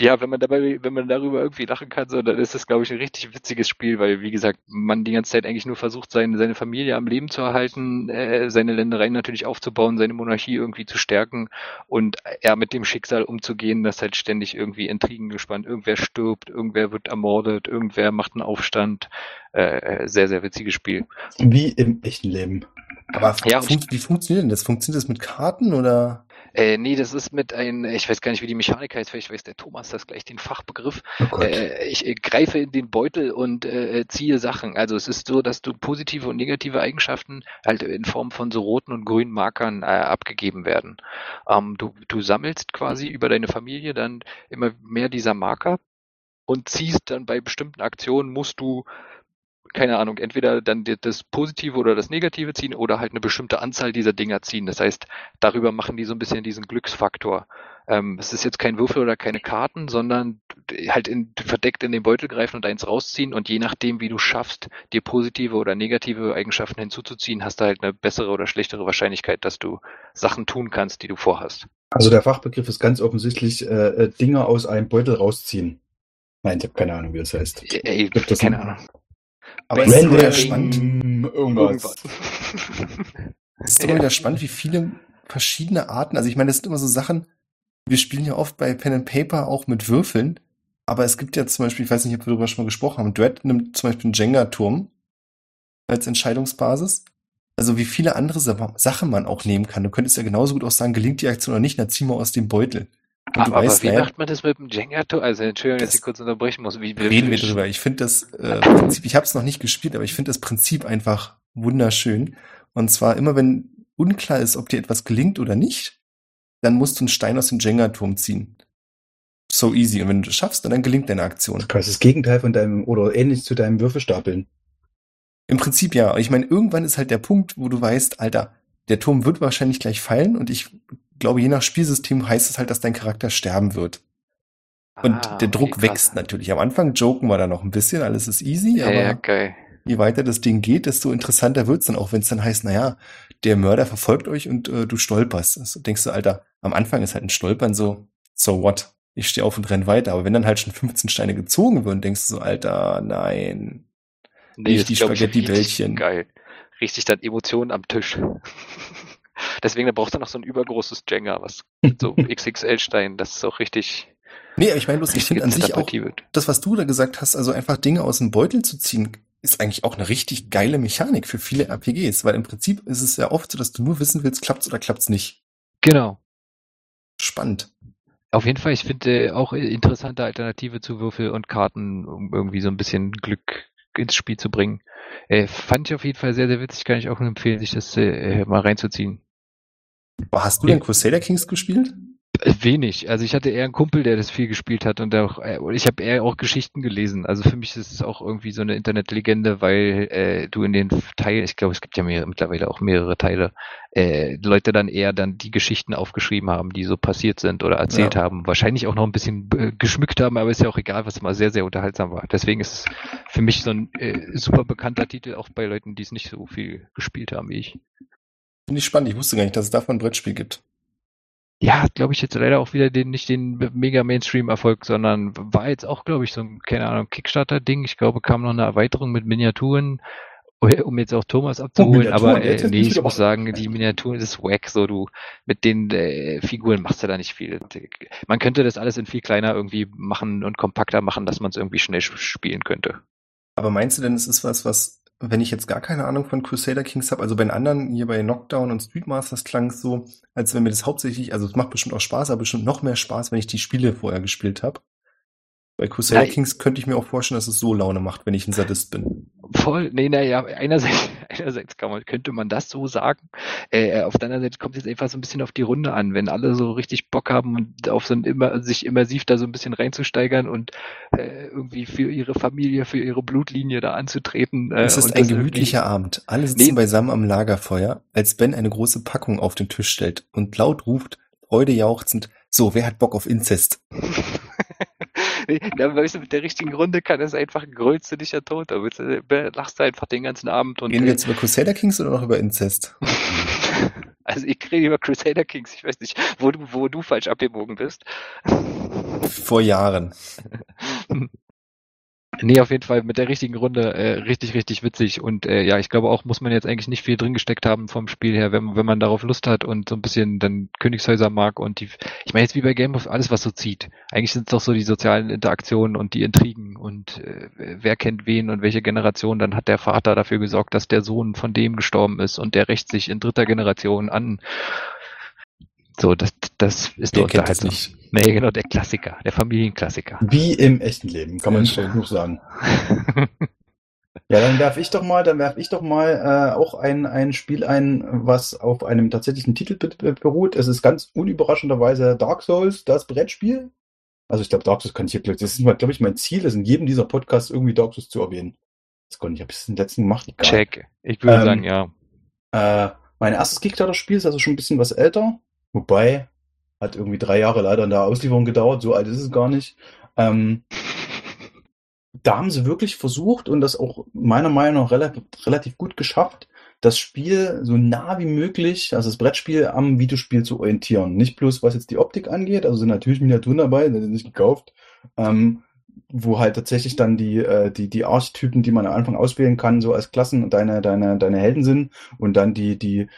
ja, wenn man dabei, wenn man darüber irgendwie lachen kann, so, dann ist das, glaube ich, ein richtig witziges Spiel, weil, wie gesagt, man die ganze Zeit eigentlich nur versucht, seine, seine Familie am Leben zu erhalten, äh, seine Ländereien natürlich aufzubauen, seine Monarchie irgendwie zu stärken und er mit dem Schicksal umzugehen, dass halt ständig irgendwie Intrigen gespannt, irgendwer stirbt, irgendwer wird ermordet, irgendwer macht einen Aufstand. Äh, äh sehr, sehr witziges Spiel. Wie im echten Leben. Aber ja, fun wie funktioniert denn das? Funktioniert das mit Karten oder? Äh, nee, das ist mit ein, ich weiß gar nicht, wie die Mechanik heißt, vielleicht weiß der Thomas das gleich den Fachbegriff. Oh äh, ich äh, greife in den Beutel und äh, ziehe Sachen. Also es ist so, dass du positive und negative Eigenschaften halt in Form von so roten und grünen Markern äh, abgegeben werden. Ähm, du, du sammelst quasi über deine Familie dann immer mehr dieser Marker und ziehst dann bei bestimmten Aktionen musst du keine Ahnung, entweder dann das Positive oder das Negative ziehen oder halt eine bestimmte Anzahl dieser Dinger ziehen. Das heißt, darüber machen die so ein bisschen diesen Glücksfaktor. Ähm, es ist jetzt kein Würfel oder keine Karten, sondern halt in, verdeckt in den Beutel greifen und eins rausziehen und je nachdem, wie du schaffst, dir positive oder negative Eigenschaften hinzuzuziehen, hast du halt eine bessere oder schlechtere Wahrscheinlichkeit, dass du Sachen tun kannst, die du vorhast. Also der Fachbegriff ist ganz offensichtlich äh, äh Dinge aus einem Beutel rausziehen. Nein, ich habe keine Ahnung, wie das heißt. Ey, Gibt das keine Ahnung. Aber es ist doch wieder spannend. Irgendwas. Es ist doch wieder spannend, wie viele verschiedene Arten, also ich meine, das sind immer so Sachen, wir spielen ja oft bei Pen and Paper auch mit Würfeln, aber es gibt ja zum Beispiel, ich weiß nicht, ob wir darüber schon mal gesprochen haben, Dread nimmt zum Beispiel einen Jenga-Turm als Entscheidungsbasis. Also wie viele andere Sachen man auch nehmen kann. Du könntest ja genauso gut auch sagen, gelingt die Aktion oder nicht, dann zieh mal aus dem Beutel. Und aber, weißt, wie naja, macht man das mit dem Jenga-Turm? Also Entschuldigung, dass ich kurz unterbrechen muss. Wie, reden wir drüber. Ich finde das äh, Prinzip, ich habe es noch nicht gespielt, aber ich finde das Prinzip einfach wunderschön. Und zwar immer, wenn unklar ist, ob dir etwas gelingt oder nicht, dann musst du einen Stein aus dem Jenga-Turm ziehen. So easy. Und wenn du das schaffst, dann gelingt deine Aktion. Das ist das Gegenteil von deinem, oder ähnlich zu deinem Würfelstapeln. Im Prinzip ja. Ich meine, irgendwann ist halt der Punkt, wo du weißt, Alter, der Turm wird wahrscheinlich gleich fallen und ich glaube, je nach Spielsystem heißt es halt, dass dein Charakter sterben wird. Und ah, der Druck okay, wächst natürlich. Am Anfang joken wir da noch ein bisschen, alles ist easy, ja, aber ja, okay. je weiter das Ding geht, desto interessanter wird's dann auch, wenn es dann heißt, naja, der Mörder verfolgt euch und äh, du stolperst. Also denkst du, Alter, am Anfang ist halt ein Stolpern so, so what? Ich stehe auf und renn weiter. Aber wenn dann halt schon 15 Steine gezogen würden, denkst du so, Alter, nein. Nee, nicht die Spaghetti-Bällchen. Geil. Richtig dann Emotionen am Tisch. Deswegen, da braucht er noch so ein übergroßes Jenga, was so XXL-Stein, das ist auch richtig. Nee, ich meine bloß, ich finde an sich auch, wird. das, was du da gesagt hast, also einfach Dinge aus dem Beutel zu ziehen, ist eigentlich auch eine richtig geile Mechanik für viele RPGs, weil im Prinzip ist es ja oft so, dass du nur wissen willst, klappt's oder klappt's nicht. Genau. Spannend. Auf jeden Fall, ich finde auch interessante Alternative zu Würfel und Karten, um irgendwie so ein bisschen Glück ins Spiel zu bringen. Äh, fand ich auf jeden Fall sehr, sehr witzig, kann ich auch nur empfehlen, sich das äh, mal reinzuziehen. Hast du denn Crusader Kings gespielt? Äh, wenig. Also ich hatte eher einen Kumpel, der das viel gespielt hat und auch, äh, ich habe eher auch Geschichten gelesen. Also für mich ist es auch irgendwie so eine Internetlegende, weil äh, du in den Teilen, ich glaube, es gibt ja mehr, mittlerweile auch mehrere Teile, äh, Leute dann eher dann die Geschichten aufgeschrieben haben, die so passiert sind oder erzählt ja. haben. Wahrscheinlich auch noch ein bisschen äh, geschmückt haben, aber ist ja auch egal, was immer sehr, sehr unterhaltsam war. Deswegen ist es für mich so ein äh, super bekannter Titel, auch bei Leuten, die es nicht so viel gespielt haben wie ich. Finde ich spannend. Ich wusste gar nicht, dass es davon ein Brettspiel gibt. Ja, glaube ich jetzt leider auch wieder den, nicht den mega Mainstream-Erfolg, sondern war jetzt auch, glaube ich, so ein, keine Ahnung, Kickstarter-Ding. Ich glaube, kam noch eine Erweiterung mit Miniaturen, um jetzt auch Thomas abzuholen, oh, aber äh, nee, ich muss sagen, die Miniaturen ist wack, so du mit den äh, Figuren machst du da nicht viel. Man könnte das alles in viel kleiner irgendwie machen und kompakter machen, dass man es irgendwie schnell spielen könnte. Aber meinst du denn, es ist was, was wenn ich jetzt gar keine Ahnung von Crusader Kings habe, also bei den anderen hier bei Knockdown und Streetmasters klang es so, als wenn mir das hauptsächlich, also es macht bestimmt auch Spaß, aber bestimmt noch mehr Spaß, wenn ich die Spiele vorher gespielt habe. Bei Crusader ja, Kings könnte ich mir auch vorstellen, dass es so Laune macht, wenn ich ein Sadist bin. Voll, nee, naja, einerseits, einerseits kann man, könnte man das so sagen. Äh, auf der anderen Seite kommt es jetzt einfach so ein bisschen auf die Runde an, wenn alle so richtig Bock haben und auf so ein immer, sich immersiv da so ein bisschen reinzusteigern und äh, irgendwie für ihre Familie, für ihre Blutlinie da anzutreten. Äh, es ist ein gemütlicher Abend. Alle sitzen nee, beisammen am Lagerfeuer, als Ben eine große Packung auf den Tisch stellt und laut ruft, Freude jauchzend, so, wer hat Bock auf Inzest? ja, weißt du, mit der richtigen Runde kann es einfach dich ja tot. Da lachst du einfach den ganzen Abend. Und, Gehen wir jetzt über Crusader Kings oder noch über Inzest? also ich rede über Crusader Kings. Ich weiß nicht, wo du, wo du falsch abgebogen bist. Vor Jahren. Nee, auf jeden Fall mit der richtigen Runde äh, richtig, richtig witzig. Und äh, ja, ich glaube auch, muss man jetzt eigentlich nicht viel drin gesteckt haben vom Spiel her, wenn, wenn man darauf Lust hat und so ein bisschen dann Königshäuser mag und die, ich meine jetzt wie bei Game of alles, was so zieht. Eigentlich sind es doch so die sozialen Interaktionen und die Intrigen und äh, wer kennt wen und welche Generation, dann hat der Vater dafür gesorgt, dass der Sohn von dem gestorben ist und der rächt sich in dritter Generation an. So, das, das ist der unterhaltsam. Nicht. Nee, genau, der Klassiker, der Familienklassiker. Wie im echten Leben, kann man nicht genug sagen. ja, dann werf ich doch mal, dann werf ich doch mal äh, auch ein, ein Spiel ein, was auf einem tatsächlichen Titel beruht. Es ist ganz unüberraschenderweise Dark Souls, das Brettspiel. Also ich glaube, Dark Souls kann ich hier, das ist, glaube ich, mein Ziel, das in jedem dieser Podcasts irgendwie Dark Souls zu erwähnen. Das konnte ich, habe ich das in den letzten gemacht. Egal. Check. Ich würde ähm, sagen, ja. Äh, mein erstes Kickstarter-Spiel ist also schon ein bisschen was älter. Wobei, hat irgendwie drei Jahre leider in der Auslieferung gedauert, so alt ist es gar nicht. Ähm, da haben sie wirklich versucht und das auch meiner Meinung nach relativ, relativ gut geschafft, das Spiel so nah wie möglich, also das Brettspiel am Videospiel zu orientieren. Nicht bloß was jetzt die Optik angeht, also sind natürlich Miniaturen dabei, sind nicht gekauft, ähm, wo halt tatsächlich dann die, äh, die, die Archetypen, die man am Anfang auswählen kann, so als Klassen deine, deine, deine Helden sind und dann die, die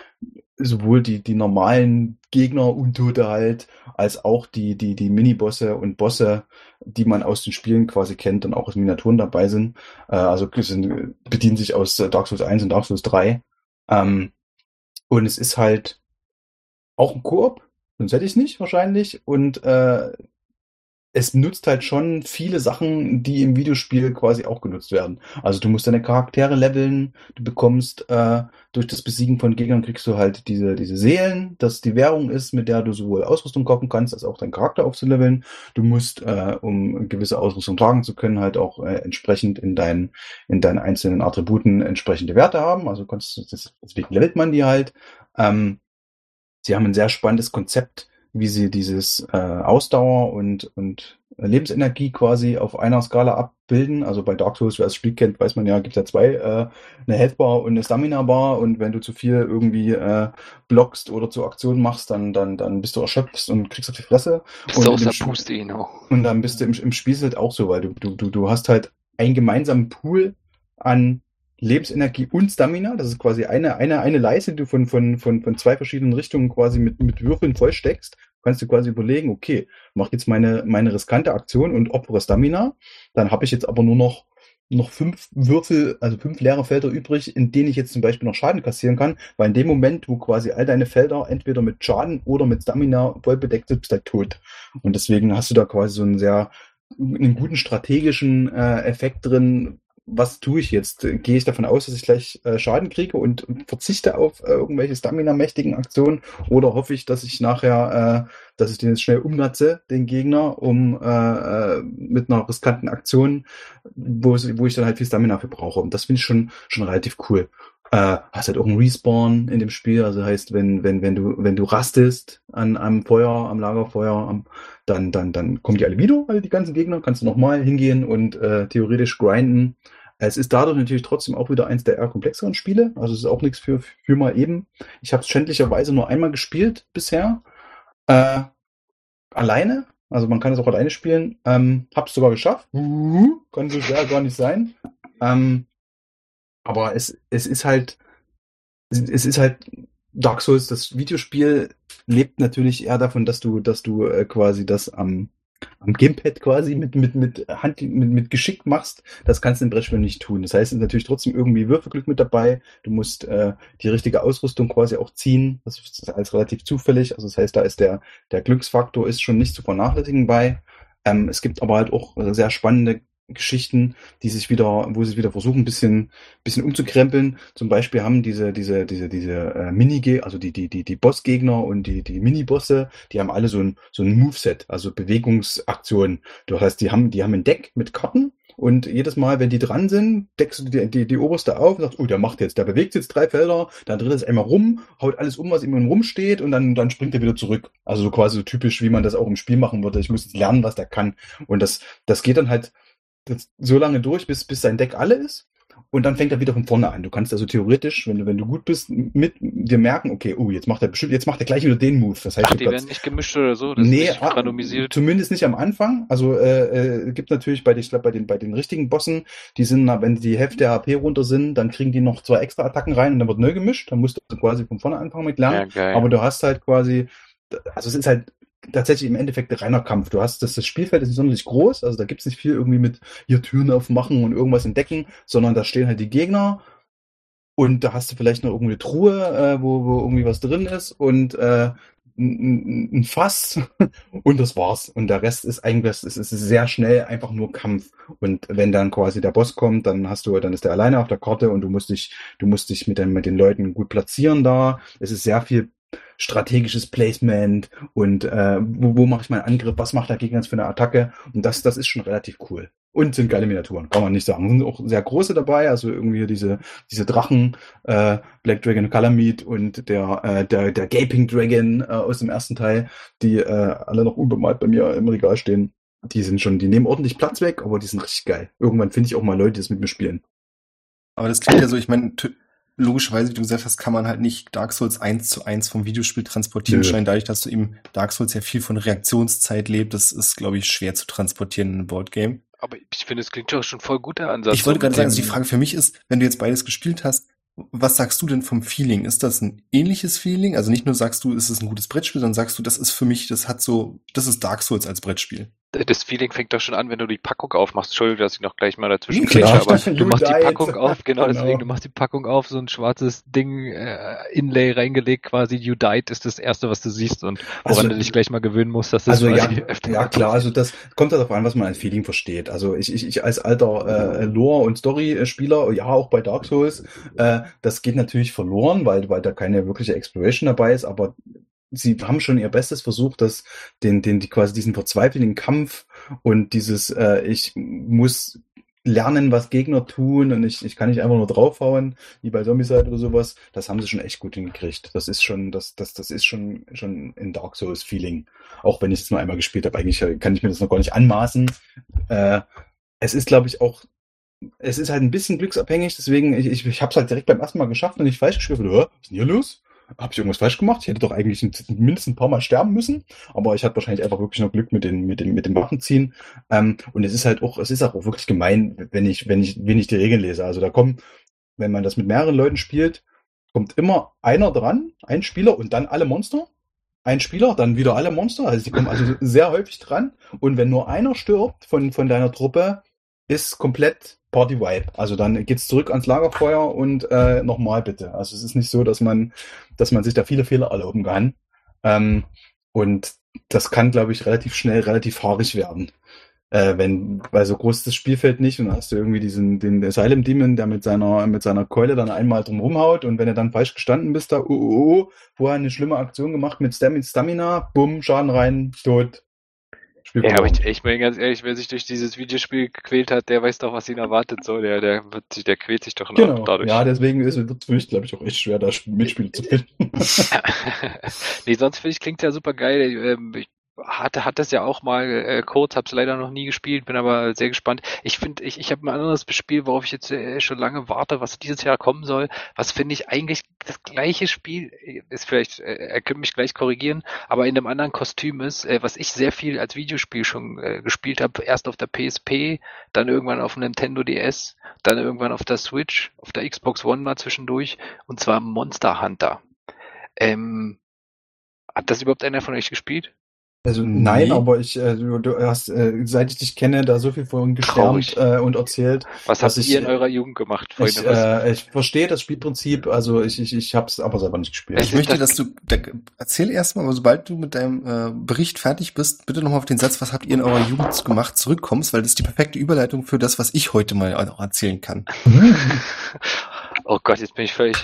sowohl die, die normalen Gegner, Untote halt, als auch die, die, die Minibosse und Bosse, die man aus den Spielen quasi kennt und auch aus Miniaturen dabei sind. Äh, also sind, bedienen sich aus Dark Souls 1 und Dark Souls 3. Ähm, und es ist halt auch ein Koop, sonst hätte ich es nicht wahrscheinlich. Und äh, es nutzt halt schon viele Sachen, die im Videospiel quasi auch genutzt werden. Also du musst deine Charaktere leveln, du bekommst äh, durch das Besiegen von Gegnern kriegst du halt diese, diese Seelen, das die Währung ist, mit der du sowohl Ausrüstung kaufen kannst, als auch deinen Charakter aufzuleveln. Du musst, äh, um gewisse Ausrüstung tragen zu können, halt auch äh, entsprechend in deinen, in deinen einzelnen Attributen entsprechende Werte haben. Also kannst, das, deswegen levelt man die halt. Ähm, sie haben ein sehr spannendes Konzept, wie sie dieses äh, Ausdauer und, und Lebensenergie quasi auf einer Skala abbilden. Also bei Dark Souls, wer das Spiel kennt, weiß man ja, gibt ja zwei, äh, eine Health Bar und eine Stamina Bar und wenn du zu viel irgendwie äh, blockst oder zu Aktionen machst, dann, dann, dann bist du erschöpft und kriegst auf die Fresse. Bist und, du aus der Puste hinaus. und dann bist du im, im Spiel halt auch so, weil du, du, du, du hast halt einen gemeinsamen Pool an Lebensenergie und Stamina. Das ist quasi eine, eine, eine Leiste, die du von, von, von, von zwei verschiedenen Richtungen quasi mit, mit Würfeln vollsteckst. Kannst du quasi überlegen, okay, mach jetzt meine, meine riskante Aktion und opfere Stamina. Dann habe ich jetzt aber nur noch, noch fünf Würfel, also fünf leere Felder übrig, in denen ich jetzt zum Beispiel noch Schaden kassieren kann, weil in dem Moment, wo quasi all deine Felder entweder mit Schaden oder mit Stamina voll bedeckt sind, bist du halt tot. Und deswegen hast du da quasi so einen sehr, einen guten strategischen äh, Effekt drin, was tue ich jetzt? Gehe ich davon aus, dass ich gleich äh, Schaden kriege und, verzichte auf äh, irgendwelche Stamina-mächtigen Aktionen? Oder hoffe ich, dass ich nachher, äh, dass ich den jetzt schnell umnatze, den Gegner, um äh, äh mit einer riskanten Aktion, wo, wo ich dann halt viel Stamina für brauche. Und das finde ich schon, schon relativ cool. Äh, hast halt auch einen Respawn in dem Spiel, also heißt, wenn, wenn, wenn du, wenn du rastest an einem Feuer, am Lagerfeuer, am, dann, dann, dann kommen die alle wieder, alle die ganzen Gegner, kannst du nochmal hingehen und theoretisch grinden. Es ist dadurch natürlich trotzdem auch wieder eins der eher komplexeren Spiele. Also es ist auch nichts für, für mal eben. Ich habe es schändlicherweise nur einmal gespielt bisher. Äh, alleine. Also man kann es auch alleine spielen. Ähm, hab's sogar geschafft. Uh, kann so schwer gar nicht sein. Ähm, aber es, es ist halt, es ist halt Dark Souls, das Videospiel lebt natürlich eher davon, dass du, dass du äh, quasi das am am Gamepad quasi mit, mit, mit Hand, mit, mit Geschick machst, das kannst du im Brettspiel nicht tun. Das heißt, es ist natürlich trotzdem irgendwie Würfelglück mit dabei. Du musst äh, die richtige Ausrüstung quasi auch ziehen. Das ist alles relativ zufällig. Also das heißt, da ist der, der Glücksfaktor ist schon nicht zu vernachlässigen bei. Ähm, es gibt aber halt auch sehr spannende Geschichten, die sich wieder, wo sie wieder versuchen, ein bisschen, bisschen umzukrempeln. Zum Beispiel haben diese, diese, diese, diese äh, Mini, also die, die, die, die Bossgegner und die, die Mini-Bosse, die haben alle so ein, so ein Moveset, also Bewegungsaktionen. Du heißt, die haben, die haben ein Deck mit Karten und jedes Mal, wenn die dran sind, deckst du die, die, die oberste auf und sagst, oh, der macht jetzt, der bewegt jetzt drei Felder, dann dreht es einmal rum, haut alles um, was ihm rumsteht und dann, dann springt er wieder zurück. Also so quasi so typisch, wie man das auch im Spiel machen würde. Ich muss jetzt lernen, was der kann. Und das, das geht dann halt, so lange durch, bis, bis sein Deck alle ist. Und dann fängt er wieder von vorne an. Du kannst also theoretisch, wenn du, wenn du gut bist, mit dir merken, okay, oh, jetzt macht er bestimmt, jetzt macht er gleich wieder den Move. Das heißt, Ach, die werden nicht gemischt oder so? Das nee, ist nicht randomisiert. zumindest nicht am Anfang. Also äh, äh, gibt natürlich bei, ich glaube, bei den, bei den richtigen Bossen, die sind, wenn die Hälfte der HP runter sind, dann kriegen die noch zwei extra Attacken rein und dann wird neu gemischt. Dann musst du quasi von vorne anfangen mit lernen. Ja, Aber du hast halt quasi, also es ist halt tatsächlich im Endeffekt reiner Kampf. Du hast das, das Spielfeld ist nicht sonderlich groß, also da gibt es nicht viel irgendwie mit hier Türen aufmachen und irgendwas entdecken, sondern da stehen halt die Gegner und da hast du vielleicht noch irgendwie eine Truhe, äh, wo, wo irgendwie was drin ist und äh, ein, ein Fass und das war's. Und der Rest ist eigentlich, es ist sehr schnell einfach nur Kampf. Und wenn dann quasi der Boss kommt, dann hast du, dann ist der alleine auf der Karte und du musst dich, du musst dich mit den, mit den Leuten gut platzieren da. Es ist sehr viel strategisches Placement und äh, wo, wo mache ich meinen Angriff, was macht der Gegner für eine Attacke und das, das ist schon relativ cool. Und sind geile Miniaturen, kann man nicht sagen. Sind auch sehr große dabei, also irgendwie diese, diese Drachen, äh, Black Dragon Calamite und der, äh, der, der Gaping Dragon äh, aus dem ersten Teil, die äh, alle noch unbemalt bei mir im Regal stehen. Die sind schon, die nehmen ordentlich Platz weg, aber die sind richtig geil. Irgendwann finde ich auch mal Leute, die das mit mir spielen. Aber das klingt ja so, ich meine, logischerweise, wie du gesagt hast, kann man halt nicht Dark Souls eins zu eins vom Videospiel transportieren. Scheint dadurch, dass du eben Dark Souls ja viel von Reaktionszeit lebt, das ist, glaube ich, schwer zu transportieren in einem Boardgame. Aber ich finde, es klingt doch schon voll gut, der Ansatz. Ich wollte gerade sagen, also die Frage für mich ist, wenn du jetzt beides gespielt hast, Was sagst du denn vom Feeling? Ist das ein ähnliches Feeling? Also nicht nur sagst du, ist es ein gutes Brettspiel, sondern sagst du, das ist für mich, das hat so, das ist Dark Souls als Brettspiel. Das Feeling fängt doch schon an, wenn du die Packung aufmachst. Entschuldigung, dass ich noch gleich mal dazwischen Klar. aber du machst die. Packung auf, genau, Genau. deswegen, du machst die Packung auf, so ein schwarzes Ding, äh, Inlay reingelegt quasi, You Died ist das erste, was du siehst und woran Also- du dich gleich mal gewöhnen musst, dass das Also ja, ja klar, also das kommt darauf an, was man als Feeling versteht. Also ich, ich, ich als alter äh, Lore- und Story-Spieler, ja auch bei Dark Souls, äh, das geht natürlich verloren, weil, weil da keine wirkliche Exploration dabei ist, aber sie haben schon ihr Bestes versucht, dass den, den, die quasi diesen verzweifelnden Kampf und dieses, äh, ich muss lernen, was Gegner tun und ich, ich kann nicht einfach nur draufhauen, wie bei Zombicide oder sowas, das haben sie schon echt gut hingekriegt. Das ist schon, das, das, das ist schon, schon ein Dark Souls Feeling. Auch wenn ich es nur einmal gespielt habe, eigentlich kann ich mir das noch gar nicht anmaßen. Äh, es ist, glaube ich, auch, es ist halt ein bisschen glücksabhängig, deswegen, ich, ich, ich habe es halt direkt beim ersten Mal geschafft und nicht falsch gespielt. Was ist denn hier los? Habe ich irgendwas falsch gemacht? Ich hätte doch eigentlich mindestens ein paar Mal sterben müssen, aber ich hatte wahrscheinlich einfach wirklich noch Glück mit den, mit dem, mit dem Waffenziehen. Ähm, und es ist halt auch, es ist auch wirklich gemein, wenn ich, wenn ich, wenn ich die Regeln lese. Also da kommen, wenn man das mit mehreren Leuten spielt, kommt immer einer dran, ein Spieler und dann alle Monster. Ein Spieler, dann wieder alle Monster. Also die kommen also sehr häufig dran. Und wenn nur einer stirbt von, von deiner Truppe, ist komplett Party Wipe. Also dann geht's zurück ans Lagerfeuer und äh, nochmal bitte. Also es ist nicht so, dass man, dass man sich da viele Fehler erlauben kann. Ähm, und das kann, glaube ich, relativ schnell relativ haarig werden. Äh, wenn, weil so groß ist das Spielfeld nicht und dann hast du irgendwie diesen, den Asylum Demon, der mit seiner, mit seiner Keule dann einmal drum rumhaut und wenn du dann falsch gestanden bist, da, oh, oh, oh, vorher eine schlimme Aktion gemacht mit Stam Stamina, bumm, Schaden rein, tot. Spiel Ja, aber verloren. ich, ich meine ganz ehrlich, wer sich durch dieses Videospiel gequält hat, der weiß doch, was ihn erwartet. So, der, der wird sich, der quält sich doch noch Genau. dadurch. Ja, deswegen ist es für mich, glaube ich, auch echt schwer, da Mitspiele zu finden. nee, sonst finde ich, klingt ja super geil. Ähm, ich hatte, hat das ja auch mal äh, kurz, hab's leider noch nie gespielt, bin aber sehr gespannt. Ich finde, ich, ich habe ein anderes Spiel, worauf ich jetzt äh, schon lange warte, was dieses Jahr kommen soll. Was finde ich eigentlich das gleiche Spiel, äh, ist vielleicht, äh, er könnte mich gleich korrigieren, aber in einem anderen Kostüm ist, äh, was ich sehr viel als Videospiel schon äh, gespielt habe, erst auf der PSP, dann irgendwann auf dem Nintendo DS, dann irgendwann auf der Switch, auf der Xbox One mal zwischendurch, und zwar Monster Hunter. Ähm, hat das überhaupt einer von euch gespielt? Also Nee. nein, aber ich, äh, du, du hast, äh, seit ich dich kenne, da so viel vorhin Traurig. geschwärmt äh, und erzählt. Was habt ich, ihr in äh, eurer Jugend gemacht, Freunde? Ich, äh, ich verstehe das Spielprinzip, also ich, ich, ich habe es aber selber nicht gespielt. Es Ich möchte, das- dass du, da, erzähl erstmal, aber sobald du mit deinem äh, Bericht fertig bist, bitte nochmal auf den Satz, was habt ihr in eurer Jugend gemacht, zurückkommst, weil das ist die perfekte Überleitung für das, was ich heute mal auch erzählen kann. oh Gott, jetzt bin ich völlig,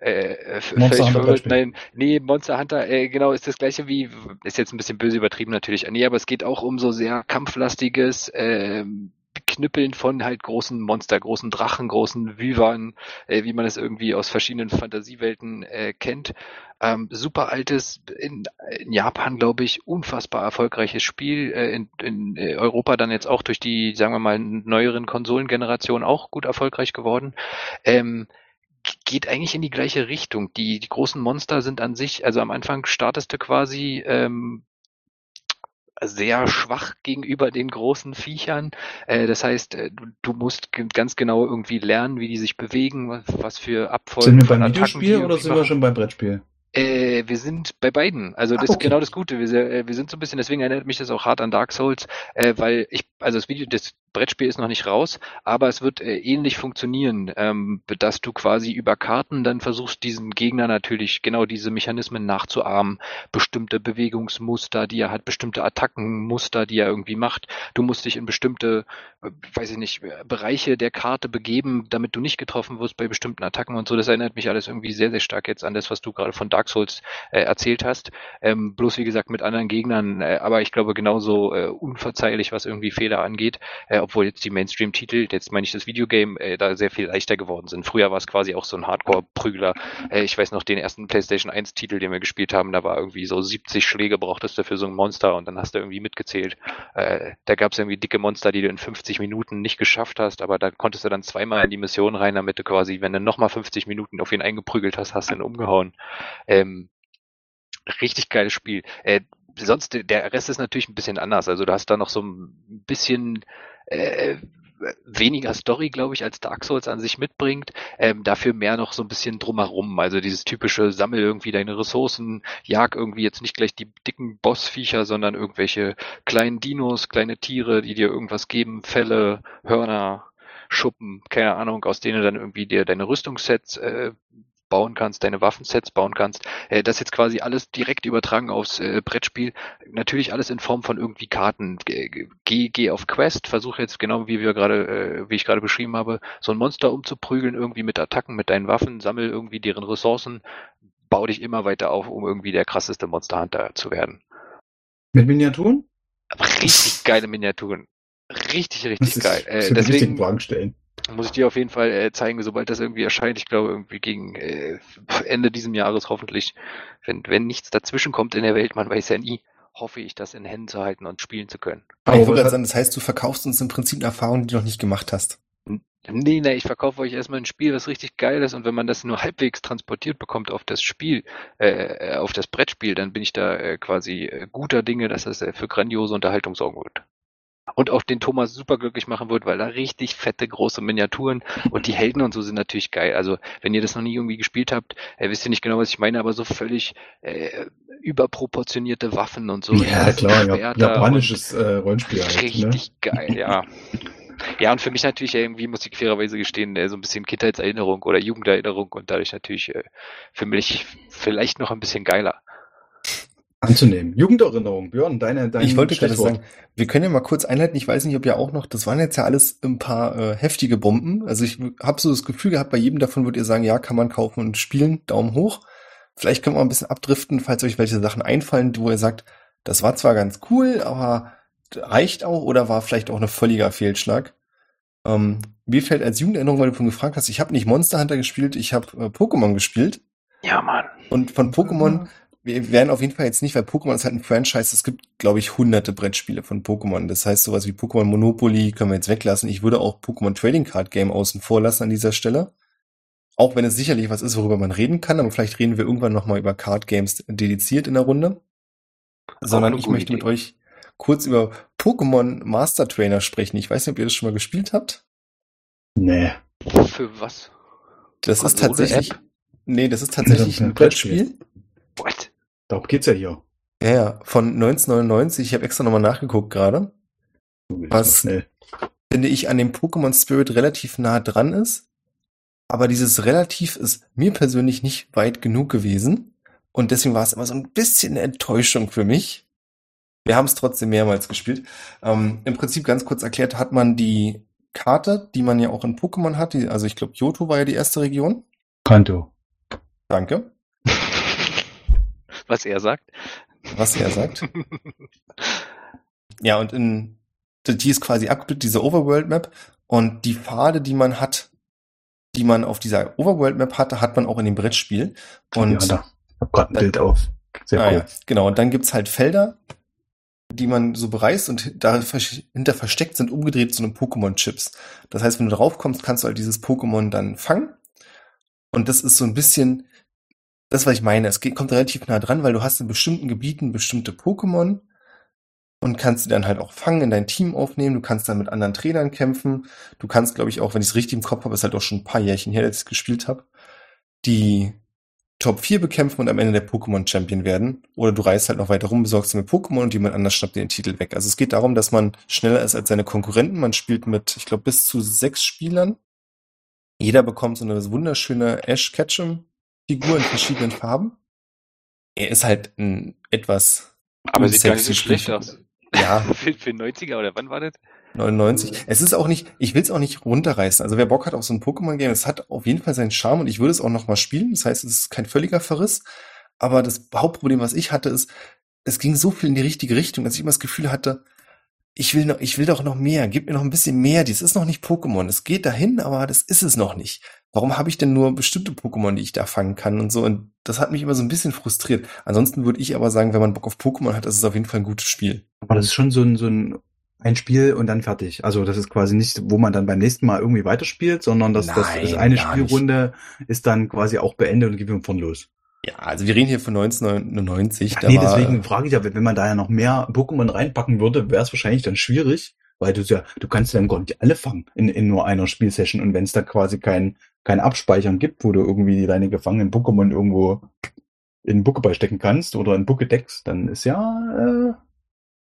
äh, äh, völlig verwirrt. Nein, nee, Monster Hunter, äh, genau, ist das gleiche wie, ist jetzt ein bisschen böse übertrieben natürlich, nee, aber es geht auch um so sehr kampflastiges, ähm, Knüppeln von halt großen Monster, großen Drachen, großen Wyvern, äh, wie man es irgendwie aus verschiedenen Fantasiewelten äh, kennt. Ähm, super altes, in, in Japan, glaube ich, unfassbar erfolgreiches Spiel, äh, in, in äh, Europa dann jetzt auch durch die, sagen wir mal, neueren Konsolengenerationen auch gut erfolgreich geworden. Ähm, geht eigentlich in die gleiche Richtung. Die, die großen Monster sind an sich, also am Anfang startest du quasi ähm, sehr schwach gegenüber den großen Viechern. Äh, das heißt, äh, du, musst ganz genau irgendwie lernen, wie die sich bewegen, was, für Abfolgen Sind wir beim Videospiel oder sind wir schon beim Brettspiel? Äh, wir sind bei beiden. Also das Ah, ist okay. genau das Gute. Wir, äh, wir sind so ein bisschen, deswegen erinnert mich das auch hart an Dark Souls, äh, weil ich, also das Video, das Brettspiel ist noch nicht raus, aber es wird äh, ähnlich funktionieren, ähm, dass du quasi über Karten dann versuchst, diesen Gegner natürlich genau diese Mechanismen nachzuahmen, bestimmte Bewegungsmuster, die er hat, bestimmte Attackenmuster, die er irgendwie macht. Du musst dich in bestimmte, äh, weiß ich nicht, äh, Bereiche der Karte begeben, damit du nicht getroffen wirst bei bestimmten Attacken und so. Das erinnert mich alles irgendwie sehr, sehr stark jetzt an das, was du gerade von Dark Souls äh, erzählt hast. Ähm, bloß wie gesagt mit anderen Gegnern, aber ich glaube genauso unverzeihlich, was irgendwie Fehler angeht, äh, obwohl jetzt die Mainstream-Titel, jetzt meine ich das Videogame, äh, da sehr viel leichter geworden sind. Früher war es quasi auch so ein Hardcore-Prügler. Äh, ich weiß noch den ersten PlayStation 1-Titel, den wir gespielt haben, da war irgendwie so 70 Schläge brauchtest du für so ein Monster und dann hast du irgendwie mitgezählt. Äh, da gab es irgendwie dicke Monster, die du in 50 Minuten nicht geschafft hast, aber da konntest du dann zweimal in die Mission rein, damit du quasi, wenn du nochmal 50 Minuten auf ihn eingeprügelt hast, hast du ihn umgehauen. Ähm, richtig geiles Spiel. Äh, sonst, der Rest ist natürlich ein bisschen anders. Also du hast da noch so ein bisschen, äh, weniger Story, glaube ich, als Dark Souls an sich mitbringt. Ähm, dafür mehr noch so ein bisschen drumherum. Also dieses typische Sammel irgendwie deine Ressourcen, jag irgendwie jetzt nicht gleich die dicken Bossviecher, sondern irgendwelche kleinen Dinos, kleine Tiere, die dir irgendwas geben, Fälle, Hörner, Schuppen, keine Ahnung, aus denen dann irgendwie dir deine Rüstungssets äh, bauen kannst, deine Waffensets bauen kannst. Äh, das jetzt quasi alles direkt übertragen aufs äh, Brettspiel. Natürlich alles in Form von irgendwie Karten. Geh, geh auf Quest, versuche jetzt genau wie wir gerade, äh, wie ich gerade beschrieben habe, so ein Monster umzuprügeln, irgendwie mit Attacken, mit deinen Waffen, sammel irgendwie deren Ressourcen, bau dich immer weiter auf, um irgendwie der krasseste Monster Hunter zu werden. Mit Miniaturen? richtig geile Miniaturen. Richtig, richtig Das geil. ist- Äh, das sind die deswegen. Muss ich dir auf jeden Fall äh, zeigen, sobald das irgendwie erscheint. Ich glaube irgendwie gegen äh, Ende dieses Jahres hoffentlich, wenn, wenn nichts dazwischen kommt in der Welt, man weiß ja nie, hoffe ich, das in Händen zu halten und spielen zu können. Aber ich wollte sagen, das heißt, du verkaufst uns im Prinzip eine Erfahrung, die du noch nicht gemacht hast. Nee, nee, ich verkaufe euch erstmal ein Spiel, was richtig geil ist und wenn man das nur halbwegs transportiert bekommt auf das Spiel, äh, auf das Brettspiel, dann bin ich da äh, quasi äh, guter Dinge, dass das äh, für grandiose Unterhaltung sorgen wird. Und auch den Thomas super glücklich machen wird, weil da richtig fette große Miniaturen und die Helden und so sind natürlich geil. Also wenn ihr das noch nie irgendwie gespielt habt, äh, wisst ihr nicht genau, was ich meine, aber so völlig äh, überproportionierte Waffen und so. Ja, klar, ja, japanisches äh, Rollenspiel halt. Ne? Richtig geil, ja. Ja, und für mich natürlich irgendwie, muss ich fairerweise gestehen, äh, so ein bisschen Kindheitserinnerung oder Jugenderinnerung und dadurch natürlich äh, für mich vielleicht noch ein bisschen geiler. Anzunehmen. Jugenderinnerung, Björn, deine, dein ich wollte gerade sagen, wir können ja mal kurz einleiten. Ich weiß nicht, ob ihr auch noch, das waren jetzt ja alles ein paar äh, heftige Bomben. Also ich habe so das Gefühl gehabt, bei jedem davon würdet ihr sagen, ja, kann man kaufen und spielen, Daumen hoch. Vielleicht können wir mal ein bisschen abdriften, falls euch welche Sachen einfallen, wo ihr sagt, das war zwar ganz cool, aber reicht auch oder war vielleicht auch eine völliger Fehlschlag. Ähm, mir fällt als Jugenderinnerung, weil du von gefragt hast, ich habe nicht Monster Hunter gespielt, ich habe äh, Pokémon gespielt. Ja, Mann. Und von Pokémon, wir werden auf jeden Fall jetzt nicht, weil Pokémon ist halt ein Franchise, es gibt, glaube ich, hunderte Brettspiele von Pokémon. Das heißt, sowas wie Pokémon Monopoly können wir jetzt weglassen. Ich würde auch Pokémon Trading Card Game außen vor lassen an dieser Stelle. Auch wenn es sicherlich was ist, worüber man reden kann, aber vielleicht reden wir irgendwann nochmal über Card Games dediziert in der Runde. Sondern ich möchte mit euch kurz über Pokémon Master Trainer sprechen. Ich weiß nicht, ob ihr das schon mal gespielt habt. Nee. Für was? Das ist Konsole, tatsächlich, App? nee, das ist tatsächlich ein ein Brettspiel. What? Darum geht's ja hier. Ja, ja, von 1999. Ich habe extra nochmal nachgeguckt gerade. Was? Finde ich an dem Pokémon Spirit relativ nah dran ist. Aber dieses relativ ist mir persönlich nicht weit genug gewesen. Und deswegen war es immer so ein bisschen eine Enttäuschung für mich. Wir haben es trotzdem mehrmals gespielt. Ähm, Im Prinzip ganz kurz erklärt hat man die Karte, die man ja auch in Pokémon hat. Die, also ich glaube, Johto war ja die erste Region. Kanto. Danke. Was er sagt? Was er sagt. Ja, und in, die ist quasi abgebildet, diese Overworld-Map. Und die Pfade, die man hat, die man auf dieser Overworld-Map hatte, hat man auch in dem Brettspiel. Und ja, da. Ich hab grad ein Bild auf. Sehr ah, cool. ja, genau. Und dann gibt's halt Felder, die man so bereist und dahinter versteckt sind umgedreht zu einem Pokémon-Chips. Das heißt, wenn du drauf kommst, kannst du halt dieses Pokémon dann fangen. Und das ist so ein bisschen das, was ich meine. Es geht, kommt relativ nah dran, weil du hast in bestimmten Gebieten bestimmte Pokémon und kannst die dann halt auch fangen, in dein Team aufnehmen. Du kannst dann mit anderen Trainern kämpfen. Du kannst, glaube ich, auch, wenn ich es richtig im Kopf habe, ist halt auch schon ein paar Jährchen her, dass ich es gespielt habe, die Top 4 bekämpfen und am Ende der Pokémon-Champion werden. Oder du reist halt noch weiter rum, besorgst dir mit Pokémon und jemand anders schnappt dir den Titel weg. Also es geht darum, dass man schneller ist als seine Konkurrenten. Man spielt mit, ich glaube, bis zu sechs Spielern. Jeder bekommt so eine wunderschöne Ash Ketchum-Figur in verschiedenen Farben. Er ist halt ein etwas Aber sieht gar nicht so schlecht aus. Ja, für, für 90er oder wann war das? 99. Es ist auch nicht, ich will es auch nicht runterreißen. Also wer Bock hat auf so ein Pokémon-Game, es hat auf jeden Fall seinen Charme und ich würde es auch noch mal spielen. Das heißt, es ist kein völliger Verriss. Aber das Hauptproblem, was ich hatte, ist, es ging so viel in die richtige Richtung, dass ich immer das Gefühl hatte, ich will noch, ich will doch noch mehr. Gib mir noch ein bisschen mehr. Dies ist noch nicht Pokémon. Es geht dahin, aber das ist es noch nicht. Warum habe ich denn nur bestimmte Pokémon, die ich da fangen kann und so? Und das hat mich immer so ein bisschen frustriert. Ansonsten würde ich aber sagen, wenn man Bock auf Pokémon hat, ist es auf jeden Fall ein gutes Spiel. Aber das ist schon so ein, so ein, ein Spiel und dann fertig. Also das ist quasi nicht, wo man dann beim nächsten Mal irgendwie weiterspielt, sondern das, das Nein, ist eine Spielrunde ist dann quasi auch beendet und geht von los. Ja, also wir reden hier von 1999. Ja, nee, war, deswegen frage ich ja, wenn man da ja noch mehr Pokémon reinpacken würde, wäre es wahrscheinlich dann schwierig, weil du ja, du kannst dann gar nicht alle fangen in, in nur einer Spielsession und wenn es da quasi kein, kein Abspeichern gibt, wo du irgendwie deine gefangenen Pokémon irgendwo in Pokéball stecken kannst oder in Pokédex, dann ist ja äh,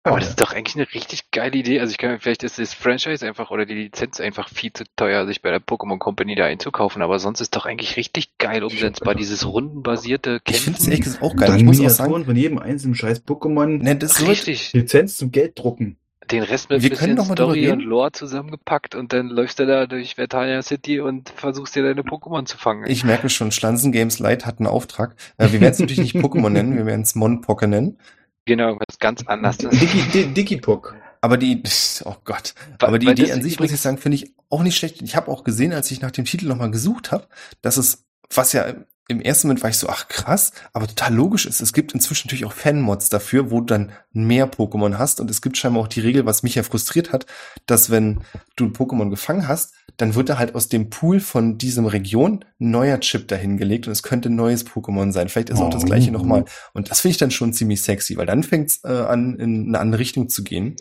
Aber das ist doch eigentlich eine richtig geile Idee. Also ich kann vielleicht ist das Franchise einfach oder die Lizenz einfach viel zu teuer, sich bei der Pokémon Company da einzukaufen, aber sonst ist doch eigentlich richtig geil umsetzbar, dieses rundenbasierte Ich finde es Kämpfen. ehrlich gesagt auch geil. dann Ich muss auch sagen, von jedem einzelnen scheiß Pokémon ne, das wird, Richtig. Lizenz zum Geld drucken. Den Rest mit Wir bisschen Story und. Lore zusammengepackt und dann läufst du da durch Vertania City und versuchst dir deine Pokémon zu fangen. ich merke schon, Schlanzen Games Light hat einen Auftrag. Äh, wir werden es natürlich nicht Pokémon nennen, wir werden es Monpoke nennen. genau, was ganz anders. Dicky, Di- Dickipok. Aber die, oh Gott, aber die Idee an sich, muss ich sagen, finde ich auch nicht schlecht. Ich habe auch gesehen, als ich nach dem Titel nochmal gesucht habe, dass es, was ja im ersten Moment war ich so, ach krass, aber total logisch ist. Es gibt inzwischen natürlich auch Fan-Mods dafür, wo du dann mehr Pokémon hast. Und es gibt scheinbar auch die Regel, was mich ja frustriert hat, dass wenn du ein Pokémon gefangen hast, dann wird da halt aus dem Pool von diesem Region ein neuer Chip dahingelegt und es könnte ein neues Pokémon sein. Vielleicht ist auch das Oh. gleiche nochmal. Und das finde ich dann schon ziemlich sexy, weil dann fängt es äh, an, in eine andere Richtung zu gehen.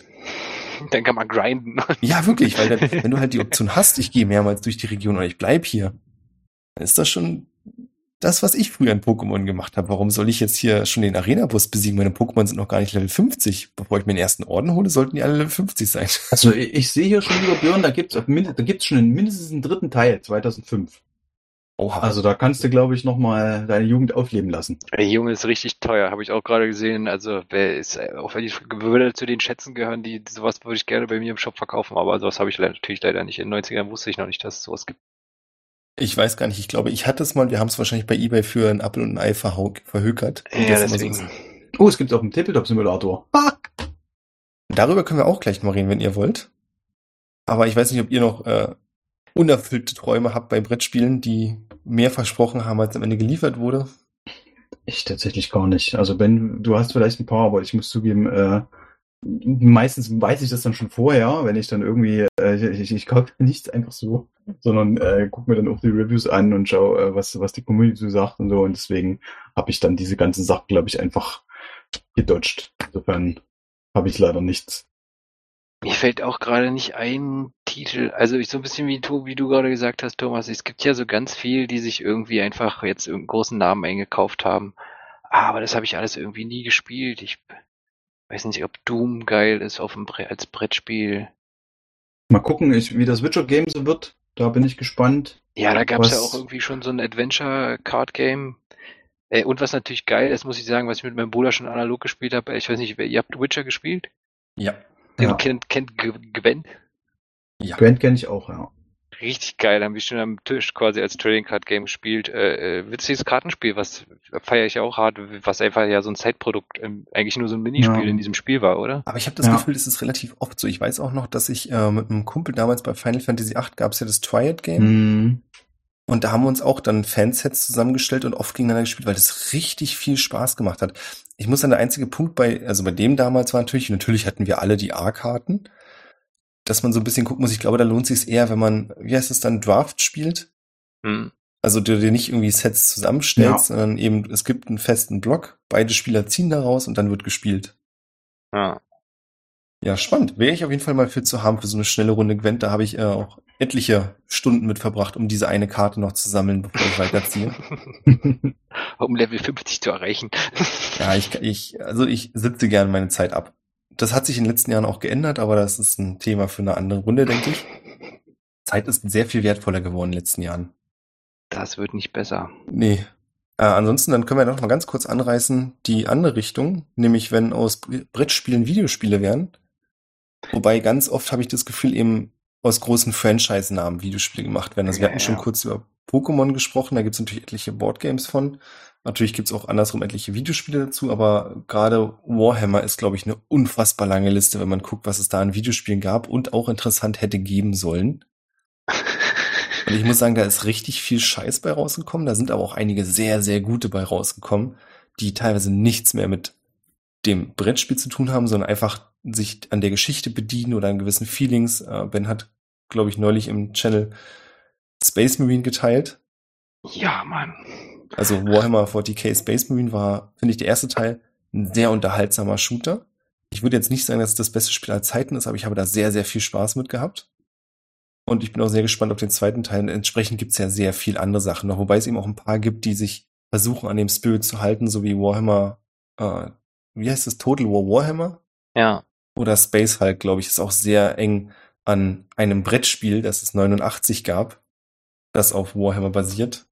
Dann kann man grinden. Ja, wirklich, weil dann, wenn du halt die Option hast, ich gehe mehrmals durch die Region oder ich bleib hier, dann ist das schon das, was ich früher in Pokémon gemacht habe. Warum soll ich jetzt hier schon den Arena-Bus besiegen? Meine Pokémon sind noch gar nicht Level 50. Bevor ich mir den ersten Orden hole, sollten die alle Level 50 sein. Also ich, ich sehe hier schon, lieber Björn, da gibt's auf mind- da gibt's schon mindestens einen dritten Teil, 2005. Oha. Also da kannst du, glaube ich, nochmal deine Jugend aufleben lassen. Der Junge ist richtig teuer, habe ich auch gerade gesehen. Also wer ist, äh, auch wenn ich würde zu den Schätzen gehören, die sowas würde ich gerne bei mir im Shop verkaufen, aber sowas habe ich leider, natürlich leider nicht. In den 90ern wusste ich noch nicht, dass es sowas gibt. Ich weiß gar nicht, ich glaube, ich hatte es mal, wir haben es wahrscheinlich bei Ebay für ein Apfel und ein Ei verhau- verhökert. Ja, so deswegen. ist. Oh, es gibt auch einen Tabletop-Simulator. Ha! Darüber können wir auch gleich mal reden, wenn ihr wollt. Aber ich weiß nicht, ob ihr noch äh, unerfüllte Träume habt bei Brettspielen, die mehr versprochen haben, als am Ende geliefert wurde. Ich tatsächlich gar nicht. Also Ben, du hast vielleicht ein paar, aber ich muss zugeben, äh, meistens weiß ich das dann schon vorher, wenn ich dann irgendwie, äh, ich, ich, kaufe nichts einfach so, sondern äh, guck mir dann auch die Reviews an und schau, äh, was, was die Community so sagt und so. Und deswegen habe ich dann diese ganzen Sachen, glaube ich, einfach gedodged. Insofern habe ich leider nichts. Mir fällt auch gerade nicht ein Titel, also ich so ein bisschen wie du, wie du gerade gesagt hast, Thomas, es gibt ja so ganz viel, die sich irgendwie einfach jetzt irgendeinen großen Namen eingekauft haben. Aber das habe ich alles irgendwie nie gespielt. Ich weiß nicht, ob Doom geil ist auf dem Bre als Brettspiel. Mal gucken, ich, wie das Witcher Game so wird. Da bin ich gespannt. Ja, da gab es ja auch irgendwie schon so ein Adventure-Card-Game. Äh, und was natürlich geil ist, muss ich sagen, was ich mit meinem Bruder schon analog gespielt habe, ich weiß nicht, ihr habt Witcher gespielt? Ja. Den Ja. kennt, kennt Gwen? Ja. Gwent kenne ich auch, ja. Richtig geil, haben wir schon am Tisch quasi als Trading Card Game gespielt. Äh, äh, witziges Kartenspiel, was feiere ich auch hart, was einfach ja so ein Zeitprodukt, ähm, eigentlich nur so ein Minispiel Ja. in diesem Spiel war, oder? Aber ich habe das Ja. Gefühl, das ist relativ oft so. Ich weiß auch noch, dass ich äh, mit einem Kumpel damals bei Final Fantasy VIII gab es ja das Triad-Game. Hm. Und da haben wir uns auch dann Fansets zusammengestellt und oft gegeneinander gespielt, weil das richtig viel Spaß gemacht hat. Ich muss sagen, der einzige Punkt bei, also bei dem damals war natürlich, natürlich hatten wir alle die A-Karten, dass man so ein bisschen gucken muss. Ich glaube, da lohnt sich eher, wenn man, wie heißt es dann, Draft spielt. Hm. Also du dir nicht irgendwie Sets zusammenstellst, Ja. sondern eben, es gibt einen festen Block, beide Spieler ziehen daraus und dann wird gespielt. Ja. Ja, spannend. Wäre ich auf jeden Fall mal für zu haben für so eine schnelle Runde Gwent. Da habe ich äh, auch etliche Stunden mit verbracht, um diese eine Karte noch zu sammeln, bevor ich weiterziehe. um Level 50 zu erreichen. Ja, ich, ich, also ich sitze gerne meine Zeit ab. Das hat sich in den letzten Jahren auch geändert, aber das ist ein Thema für eine andere Runde, denke ich. Zeit ist sehr viel wertvoller geworden in den letzten Jahren. Das wird nicht besser. Nee. Äh, ansonsten, dann können wir noch mal ganz kurz anreißen, die andere Richtung, nämlich wenn aus Bre- Brettspielen Videospiele werden. Wobei ganz oft habe ich das Gefühl, eben aus großen Franchise-Namen Videospiele gemacht werden. Also wir Ja, hatten schon ja. kurz über Pokémon gesprochen, da gibt es natürlich etliche Boardgames von. Natürlich gibt es auch andersrum etliche Videospiele dazu, aber gerade Warhammer ist, glaube ich, eine unfassbar lange Liste, wenn man guckt, was es da an Videospielen gab und auch interessant hätte geben sollen. Und ich muss sagen, da ist richtig viel Scheiß bei rausgekommen. Da sind aber auch einige sehr, sehr gute bei rausgekommen, die teilweise nichts mehr mit dem Brettspiel zu tun haben, sondern einfach sich an der Geschichte bedienen oder an gewissen Feelings. Äh, Ben hat, glaube ich, neulich im Channel Space Marine geteilt. Ja, Mann. Also Warhammer 40k Space Marine war, finde ich, der erste Teil ein sehr unterhaltsamer Shooter, Ich würde jetzt nicht sagen, dass es das beste Spiel aller Zeiten ist, aber ich habe da sehr, sehr viel Spaß mit gehabt. Und ich bin auch sehr gespannt auf den zweiten Teil. Entsprechend gibt es ja sehr viel andere Sachen noch, wobei es eben auch ein paar gibt, die sich versuchen, an dem Spirit zu halten, so wie Warhammer, äh, wie heißt das, Total War Warhammer? Ja. Oder Space Hulk, glaube ich, ist auch sehr eng an einem Brettspiel, das es 89 gab, das auf Warhammer basiert.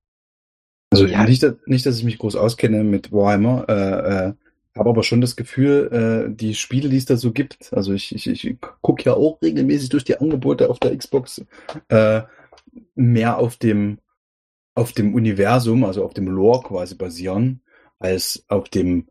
Also ja. nicht, nicht, dass ich mich groß auskenne mit Warhammer, äh, äh, habe aber schon das Gefühl, äh, die Spiele, die es da so gibt, also ich, ich, ich gucke ja auch regelmäßig durch die Angebote auf der Xbox, äh, mehr auf dem, auf dem Universum, also auf dem Lore quasi basieren, als auf dem,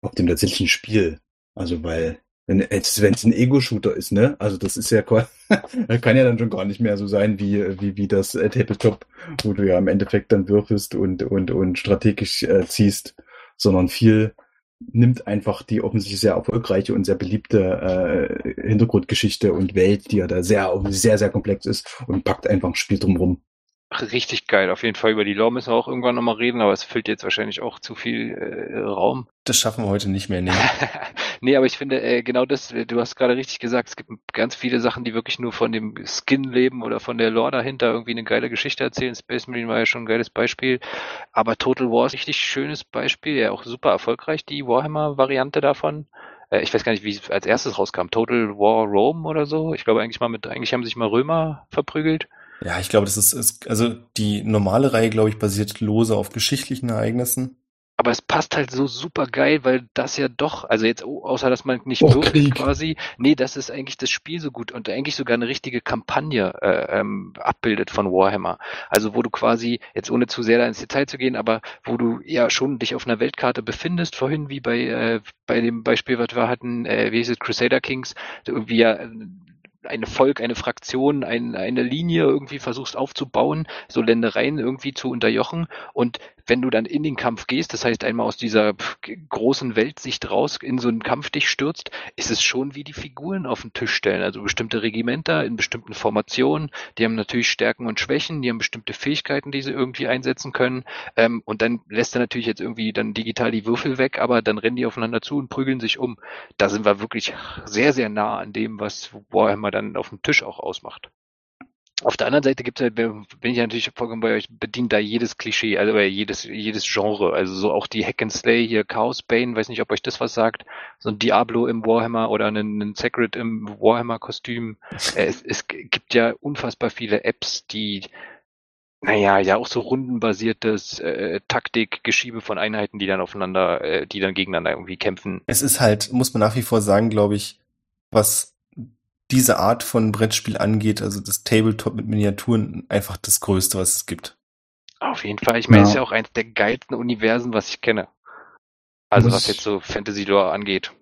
auf dem tatsächlichen Spiel. Also weil wenn es ein Ego-Shooter ist, ne? Also das ist ja kann ja dann schon gar nicht mehr so sein wie wie wie das äh, Tabletop, wo du ja im Endeffekt dann würfelst und und und strategisch äh, ziehst, sondern viel nimmt einfach die offensichtlich sehr erfolgreiche und sehr beliebte äh, Hintergrundgeschichte und Welt, die ja da sehr sehr sehr komplex ist und packt einfach ein Spiel drumherum richtig geil. Auf jeden Fall über die Lore müssen wir auch irgendwann nochmal reden, aber es füllt jetzt wahrscheinlich auch zu viel äh, Raum. Das schaffen wir heute nicht mehr, nee. nee, aber ich finde äh, genau das, du hast gerade richtig gesagt, es gibt ganz viele Sachen, die wirklich nur von dem Skin leben oder von der Lore dahinter irgendwie eine geile Geschichte erzählen. Space Marine war ja schon ein geiles Beispiel, aber Total War ist ein richtig schönes Beispiel, ja auch super erfolgreich, die Warhammer-Variante davon äh, ich weiß gar nicht, wie es als erstes rauskam. Total War Rome oder so. Ich glaube eigentlich mal mit, eigentlich haben sich mal Römer verprügelt. Ja, ich glaube, das ist, ist, also die normale Reihe, glaube ich, basiert lose auf geschichtlichen Ereignissen. Aber es passt halt so super geil, weil das ja doch, also jetzt außer dass man nicht oh, wirkt quasi, nee, das ist eigentlich das Spiel so gut und eigentlich sogar eine richtige Kampagne äh, ähm, abbildet von Warhammer. Also wo du quasi, jetzt ohne zu sehr da ins Detail zu gehen, aber wo du ja schon dich auf einer Weltkarte befindest, vorhin wie bei, äh, bei dem Beispiel, was wir hatten, äh, wie hieß es, Crusader Kings, irgendwie ja eine Volk, eine Fraktion, ein, eine Linie irgendwie versuchst aufzubauen, so Ländereien irgendwie zu unterjochen und wenn du dann in den Kampf gehst, das heißt einmal aus dieser großen Weltsicht raus in so einen Kampf dich stürzt, ist es schon wie die Figuren auf den Tisch stellen. Also bestimmte Regimenter in bestimmten Formationen, die haben natürlich Stärken und Schwächen, die haben bestimmte Fähigkeiten, die sie irgendwie einsetzen können. Ähm, und dann lässt er natürlich jetzt irgendwie dann digital die Würfel weg, aber dann rennen die aufeinander zu und prügeln sich um. Da sind wir wirklich sehr, sehr nah an dem, was Warhammer dann auf dem Tisch auch ausmacht. Auf der anderen Seite gibt es halt, bin ich natürlich vollkommen bei euch, bedient da jedes Klischee, also jedes, jedes Genre. Also so auch die Hack and Slay hier, Chaos Bane, weiß nicht, ob euch das was sagt. So ein Diablo im Warhammer oder einen, einen Sacred im Warhammer-Kostüm. Äh, es, es gibt ja unfassbar viele Apps, die naja, ja auch so rundenbasiertes äh, Taktik, Geschiebe von Einheiten, die dann aufeinander, äh, die dann gegeneinander irgendwie kämpfen. Es ist halt, muss man nach wie vor sagen, glaube ich, was diese Art von Brettspiel angeht, also das Tabletop mit Miniaturen, einfach das Größte, was es gibt. Auf jeden Fall. Ich meine, ja. es ist ja auch eins der geilsten Universen, was ich kenne. Also was jetzt so Fantasy Lore angeht.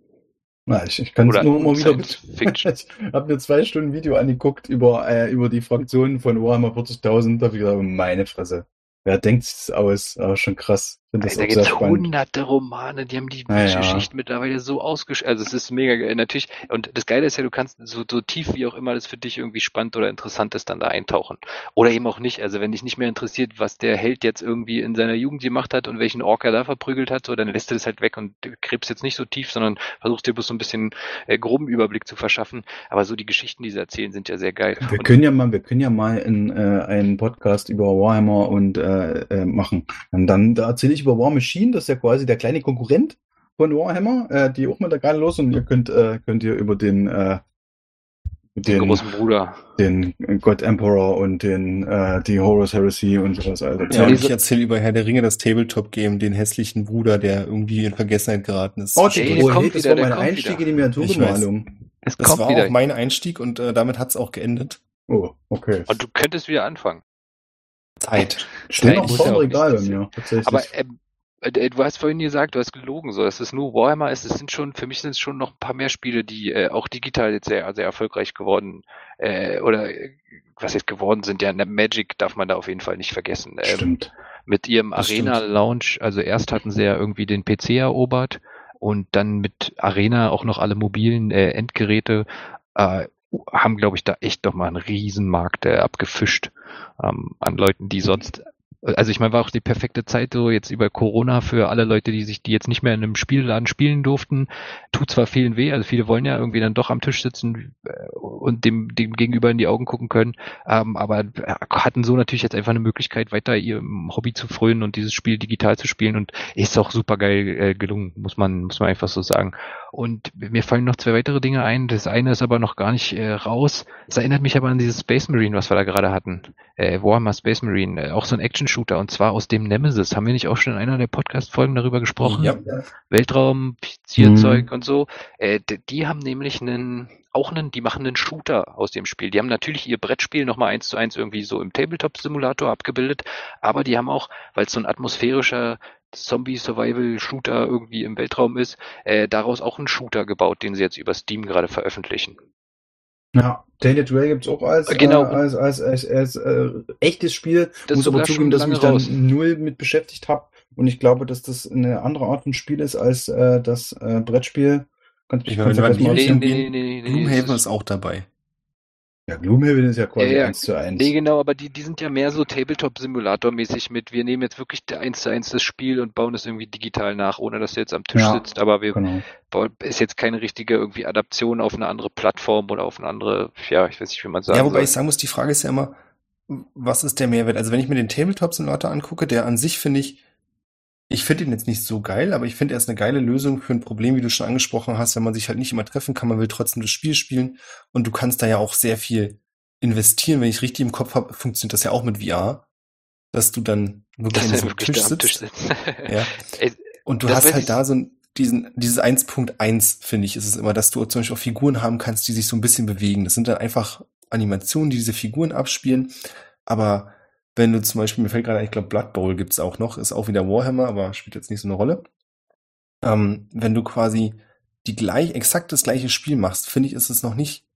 Na, ich, ich kann es nur mal wieder. ich habe mir zwei Stunden Video angeguckt über, äh, über die Fraktionen von Warhammer 40.000. Da habe ich gedacht, meine Fresse. Wer denkt sich das aus? Aber schon krass. Finde das da gibt es hunderte Romane, die haben die ja, Geschichte mittlerweile so ausgeschrieben. Also es ist mega geil. Natürlich, und das Geile ist ja, du kannst so, so tief wie auch immer das für dich irgendwie spannend oder interessant ist, dann da eintauchen. Oder eben auch nicht. Also wenn dich nicht mehr interessiert, was der Held jetzt irgendwie in seiner Jugend gemacht hat und welchen Ork er da verprügelt hat, so, dann lässt du das halt weg und gräbst jetzt nicht so tief, sondern versuchst dir bloß so ein bisschen äh, groben Überblick zu verschaffen. Aber so die Geschichten, die sie erzählen, sind ja sehr geil. Wir und, können ja mal, wir können ja mal in, äh, einen Podcast über Warhammer und äh, äh, machen. Und dann da erzähle ich über War Machine, das ist ja quasi der kleine Konkurrent von Warhammer, äh, die auch mit der gerade los und ihr könnt, äh, könnt ihr über den, äh, den, den großen Bruder, den God Emperor und den äh, die Horus Heresy und sowas. Also, ja, und ich erzähle über Herr der Ringe das Tabletop-Game, den hässlichen Bruder, der irgendwie in Vergessenheit geraten ist. Oh, Ey, oh hey, das wieder, war mein Einstieg wieder. in die Miniaturbemalung. Das war wieder. auch mein Einstieg und äh, damit hat's auch geendet. Oh, okay. Und du könntest wieder anfangen. Zeit. Steht noch vor dem Regal bei mir, tatsächlich. Aber ähm, äh, du hast vorhin gesagt, du hast gelogen, so dass es nur Warhammer ist. Es sind schon, für mich sind es schon noch ein paar mehr Spiele, die äh, auch digital jetzt sehr, sehr erfolgreich geworden äh, oder äh, was jetzt geworden sind. Ja, Magic darf man da auf jeden Fall nicht vergessen. Ähm, stimmt. Mit ihrem Arena Launch, also erst hatten sie ja irgendwie den PC erobert und dann mit Arena auch noch alle mobilen äh, Endgeräte äh, haben, glaube ich, da echt noch mal einen Riesenmarkt äh, abgefischt ähm, an Leuten, die sonst also ich meine, war auch die perfekte Zeit so jetzt über Corona für alle Leute, die sich, die jetzt nicht mehr in einem Spielladen spielen durften. Tut zwar vielen weh, also viele wollen ja irgendwie dann doch am Tisch sitzen äh, und dem, dem Gegenüber in die Augen gucken können, ähm, aber hatten so natürlich jetzt einfach eine Möglichkeit, weiter ihrem Hobby zu frönen und dieses Spiel digital zu spielen und ist auch super geil äh, gelungen, muss man, muss man einfach so sagen. Und mir fallen noch zwei weitere Dinge ein. Das eine ist aber noch gar nicht äh, raus. Es erinnert mich aber an dieses Space Marine, was wir da gerade hatten. Äh, Warhammer Space Marine, äh, auch so ein Action-Shooter und zwar aus dem Nemesis. Haben wir nicht auch schon in einer der Podcast-Folgen darüber gesprochen? Ja. Weltraum, Zielzeug mhm. und so. Äh, die haben nämlich einen auch einen, die machen einen Shooter aus dem Spiel. Die haben natürlich ihr Brettspiel nochmal eins zu eins irgendwie so im Tabletop-Simulator abgebildet, aber die haben auch, weil es so ein atmosphärischer Zombie-Survival-Shooter irgendwie im Weltraum ist, äh, daraus auch einen Shooter gebaut, den sie jetzt über Steam gerade veröffentlichen. Ja, Tainted Ray gibt's auch als, genau. äh, als, als, als, als äh, echtes Spiel. Das Muss aber zugeben, dass ich mich raus. null mit beschäftigt habe. Und ich glaube, dass das eine andere Art von Spiel ist als äh, das äh, Brettspiel. Kannst, ich kannst meine, nee, nee, nee, nee, nee, Gloomhaven ist auch dabei. Ja, Gloomhaven ist ja quasi ja, eins zu eins. Nee, genau, aber die, die sind ja mehr so Tabletop-Simulator-mäßig mit, wir nehmen jetzt wirklich eins zu eins das Spiel und bauen es irgendwie digital nach, ohne dass du jetzt am Tisch ja, sitzt, aber wir genau. ist jetzt keine richtige irgendwie Adaption auf eine andere Plattform oder auf eine andere, ja, ich weiß nicht, wie man sagt. Ja, wobei soll. ich sagen muss, die Frage ist ja immer, was ist der Mehrwert? Also wenn ich mir den Tabletop-Simulator angucke, der an sich finde ich, ich finde ihn jetzt nicht so geil, aber ich finde, er ist eine geile Lösung für ein Problem, wie du schon angesprochen hast, wenn man sich halt nicht immer treffen kann, man will trotzdem das Spiel spielen und du kannst da ja auch sehr viel investieren. Wenn ich richtig im Kopf habe, funktioniert das ja auch mit VR, dass du dann wirklich an diesem Tisch sitzt. Tisch sitzt. ja. Und du hast halt da so ein, diesen, dieses 1.1, finde ich, ist es immer, dass du zum Beispiel auch Figuren haben kannst, die sich so ein bisschen bewegen. Das sind dann einfach Animationen, die diese Figuren abspielen, aber wenn du zum Beispiel, mir fällt gerade, ich glaube, Blood Bowl gibt's auch noch, ist auch wieder Warhammer, aber spielt jetzt nicht so eine Rolle. Ähm, wenn du quasi die gleich, exakt das gleiche Spiel machst, finde ich, ist es noch nicht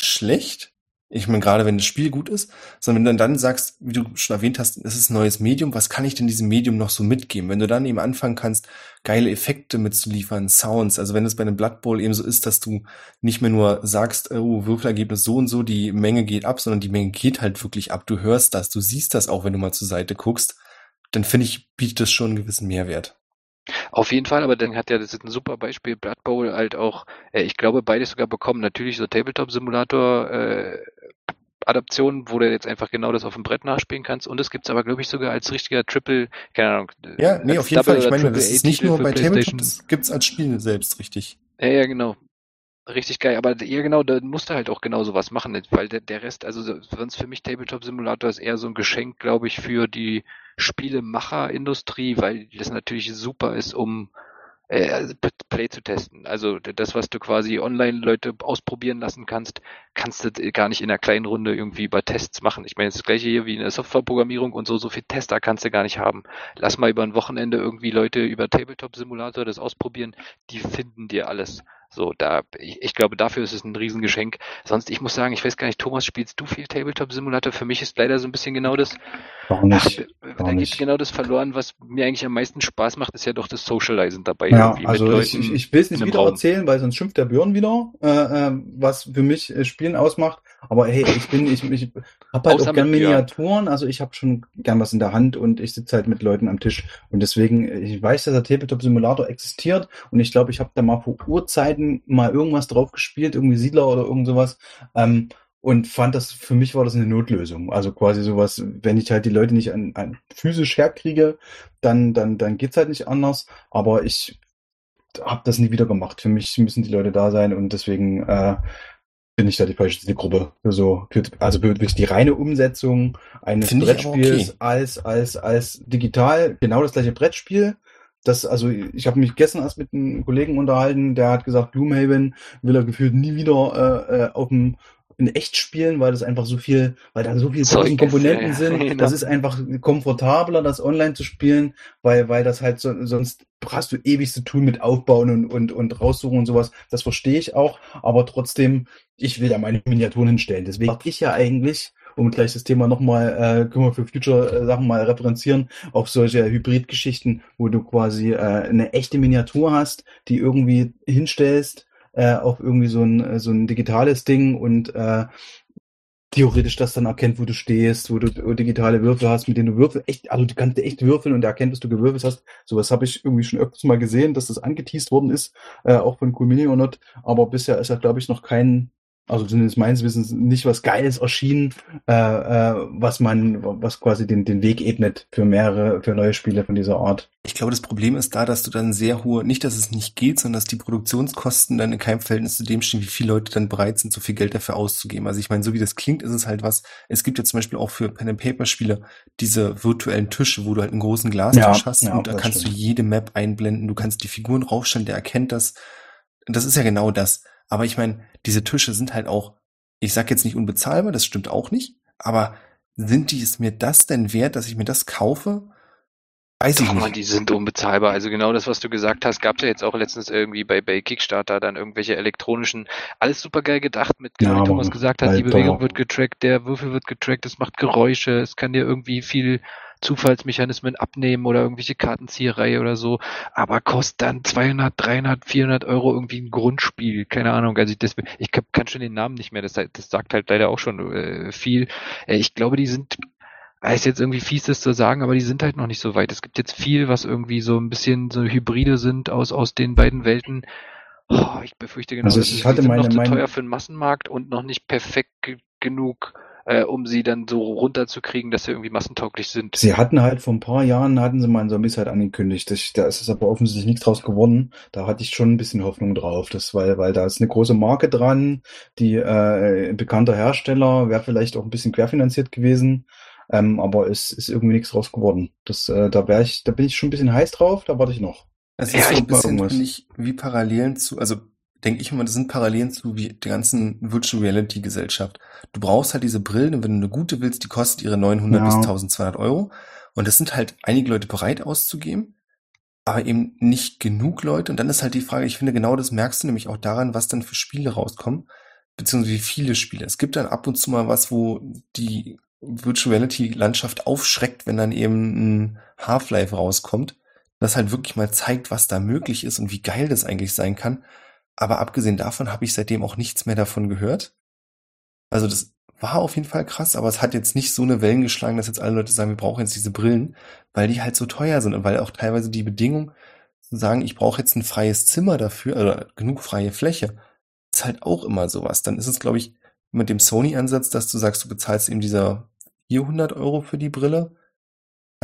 schlecht, ich meine, gerade wenn das Spiel gut ist, sondern wenn du dann sagst, wie du schon erwähnt hast, es ist ein neues Medium, was kann ich denn diesem Medium noch so mitgeben? Wenn du dann eben anfangen kannst, geile Effekte mitzuliefern, Sounds, also wenn es bei einem Blood Bowl eben so ist, dass du nicht mehr nur sagst, oh, Würfelergebnis so und so, die Menge geht ab, sondern die Menge geht halt wirklich ab. Du hörst das, du siehst das auch, wenn du mal zur Seite guckst, dann finde ich, bietet das schon einen gewissen Mehrwert. Auf jeden Fall, aber dann hat ja, das ist ein super Beispiel, Blood Bowl halt auch, äh, ich glaube, beides sogar bekommen. Natürlich so Tabletop-Simulator, äh, Adaption, wo du jetzt einfach genau das auf dem Brett nachspielen kannst. Und es gibt es aber, glaube ich, sogar als richtiger Triple, keine Ahnung. Ja, nee, auf jeden Fall. Ich meine, das ist nicht nur bei Tabletop, das gibt's als Spiel selbst, richtig. Ja, ja, genau. Richtig geil, aber ja genau, da musst du halt auch genau sowas machen, weil der, der Rest, also sonst für mich Tabletop Simulator ist eher so ein Geschenk, glaube ich, für die Spielemacherindustrie, weil das natürlich super ist, um äh, also Play zu testen. Also das, was du quasi online Leute ausprobieren lassen kannst, kannst du gar nicht in einer kleinen Runde irgendwie bei Tests machen. Ich meine, das gleiche hier wie in der Softwareprogrammierung und so, so viel Tester kannst du gar nicht haben. Lass mal über ein Wochenende irgendwie Leute über Tabletop-Simulator das ausprobieren, die finden dir alles. So, da, ich, ich glaube, dafür ist es ein Riesengeschenk. Sonst, ich muss sagen, ich weiß gar nicht, Thomas, spielst du viel Tabletop-Simulator? Für mich ist leider so ein bisschen genau das. Warum nicht? Ach, da geht genau das verloren, was mir eigentlich am meisten Spaß macht, ist ja doch das Socializen dabei. Ja, also ich, ich, ich will es nicht wieder Raum. erzählen, weil sonst schimpft der Björn wieder, äh, äh, was für mich äh, Spielen ausmacht. Aber hey, ich bin, ich, ich habe halt Außer auch gern Miniaturen, also ich habe schon gern was in der Hand und ich sitze halt mit Leuten am Tisch. Und deswegen, ich weiß, dass der Tabletop-Simulator existiert und ich glaube, ich habe da mal vor Urzeiten mal irgendwas drauf gespielt, irgendwie Siedler oder irgend sowas. Ähm, und fand das, für mich war das eine Notlösung. Also quasi sowas, wenn ich halt die Leute nicht an, an physisch herkriege, dann, dann, dann geht's halt nicht anders. Aber ich habe das nie wieder gemacht. Für mich müssen die Leute da sein und deswegen äh, bin ich da die falsche Gruppe. Für so, für, also wirklich die reine Umsetzung eines Find Brettspiels okay. als, als, als digital, genau das gleiche Brettspiel. Das, also ich habe mich gestern erst mit einem Kollegen unterhalten, der hat gesagt, Gloomhaven will er gefühlt nie wieder äh, äh auf dem in echt spielen, weil das einfach so viel, weil da so viele tausend Komponenten ja, sind. Genau. Das ist einfach komfortabler, das online zu spielen, weil, weil das halt so, sonst hast du ewig zu tun mit Aufbauen und, und, und raussuchen und sowas. Das verstehe ich auch, aber trotzdem, ich will da meine Miniaturen hinstellen. Deswegen mag ich ja eigentlich, um gleich das Thema nochmal, äh, können wir für Future äh, Sachen mal referenzieren, auch solche Hybrid-Geschichten, wo du quasi äh, eine echte Miniatur hast, die irgendwie hinstellst äh, auch irgendwie so ein, so ein digitales Ding und äh, theoretisch das dann erkennt, wo du stehst, wo du digitale Würfel hast, mit denen du Würfel echt, also du kannst echt würfeln und er erkennt, dass du gewürfelt hast. Sowas habe ich irgendwie schon öfters mal gesehen, dass das angeteased worden ist, äh, auch von Cool Mini or Not. Aber bisher ist ja, glaube ich, noch kein also zumindest meines Wissens nicht was Geiles erschienen, äh, äh, was man, was quasi den, den Weg ebnet für mehrere, für neue Spiele von dieser Art. Ich glaube, das Problem ist da, dass du dann sehr hohe, nicht, dass es nicht geht, sondern dass die Produktionskosten dann in keinem Verhältnis zu dem stehen, wie viele Leute dann bereit sind, so viel Geld dafür auszugeben. Also ich meine, so wie das klingt, ist es halt was. Es gibt ja zum Beispiel auch für Pen and Paper Spiele diese virtuellen Tische, wo du halt einen großen Glastisch ja, hast ja, und da kannst stimmt. du jede Map einblenden, du kannst die Figuren raufstellen, der erkennt das. Das ist ja genau das. Aber ich meine, diese Tische sind halt auch, ich sag jetzt nicht unbezahlbar, das stimmt auch nicht, aber sind die es mir das denn wert, dass ich mir das kaufe? Weiß ich Doch, nicht. Man, die sind unbezahlbar. Also genau das, was du gesagt hast, gab es ja jetzt auch letztens irgendwie bei, bei Kickstarter dann irgendwelche elektronischen, alles super geil gedacht mit, genau, ja, wie Thomas gesagt hat, die Bewegung wird getrackt, der Würfel wird getrackt, es macht Geräusche, es kann dir irgendwie viel Zufallsmechanismen abnehmen oder irgendwelche Kartenzieherei oder so, aber kostet dann 200, 300, 400 Euro irgendwie ein Grundspiel, keine Ahnung. Also ich, das, ich kann schon den Namen nicht mehr, das, das sagt halt leider auch schon äh, viel. Äh, ich glaube, die sind ist jetzt irgendwie fies, das zu sagen, aber die sind halt noch nicht so weit. Es gibt jetzt viel, was irgendwie so ein bisschen so Hybride sind aus, aus den beiden Welten. Oh, ich befürchte genau, also ich das hatte ist meine, noch zu meine... teuer für den Massenmarkt und noch nicht perfekt genug äh, um sie dann so runterzukriegen, dass sie irgendwie massentauglich sind. Sie hatten halt vor ein paar Jahren, hatten sie mal ein Zombies halt angekündigt. Das, da ist es aber offensichtlich nichts draus geworden. Da hatte ich schon ein bisschen Hoffnung drauf, das, weil, weil da ist eine große Marke dran, die äh, bekannter Hersteller, wäre vielleicht auch ein bisschen querfinanziert gewesen. Ähm, aber es ist irgendwie nichts draus geworden. Das, äh, da wäre ich, da bin ich schon ein bisschen heiß drauf, da warte ich noch. Es ist ja, so ein bisschen, finde ich, wie Parallelen zu, also denke ich immer, das sind Parallelen zu wie der ganzen Virtual Reality Gesellschaft. Du brauchst halt diese Brillen und wenn du eine gute willst, die kostet ihre 900 ja. bis 1200 Euro. Und das sind halt einige Leute bereit auszugeben, aber eben nicht genug Leute. Und dann ist halt die Frage, ich finde genau das merkst du nämlich auch daran, was dann für Spiele rauskommen, beziehungsweise wie viele Spiele. Es gibt dann ab und zu mal was, wo die Virtual Reality Landschaft aufschreckt, wenn dann eben ein Half-Life rauskommt, das halt wirklich mal zeigt, was da möglich ist und wie geil das eigentlich sein kann. Aber abgesehen davon habe ich seitdem auch nichts mehr davon gehört. Also das war auf jeden Fall krass, aber es hat jetzt nicht so eine Wellen geschlagen, dass jetzt alle Leute sagen, wir brauchen jetzt diese Brillen, weil die halt so teuer sind und weil auch teilweise die Bedingung zu sagen, ich brauche jetzt ein freies Zimmer dafür, oder genug freie Fläche, ist halt auch immer sowas. Dann ist es, glaube ich, mit dem Sony-Ansatz, dass du sagst, du bezahlst eben dieser 400 Euro für die Brille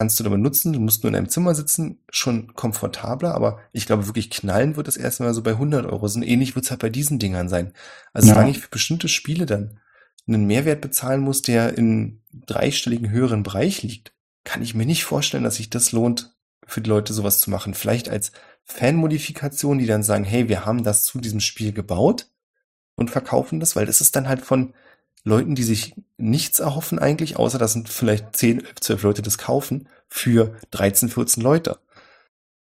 kannst du damit nutzen. Du musst nur in einem Zimmer sitzen, schon komfortabler, aber ich glaube wirklich knallen wird das erstmal so bei 100 Euro sein. Ähnlich wird es halt bei diesen Dingern sein. Also ja. solange ich für bestimmte Spiele dann einen Mehrwert bezahlen muss, der in dreistelligen höheren Bereich liegt, kann ich mir nicht vorstellen, dass sich das lohnt, für die Leute sowas zu machen. Vielleicht als Fanmodifikation, die dann sagen, hey, wir haben das zu diesem Spiel gebaut und verkaufen das, weil das ist dann halt von Leuten, die sich nichts erhoffen eigentlich, außer dass sind vielleicht 10, 12 Leute das kaufen, für 13, 14 Leute.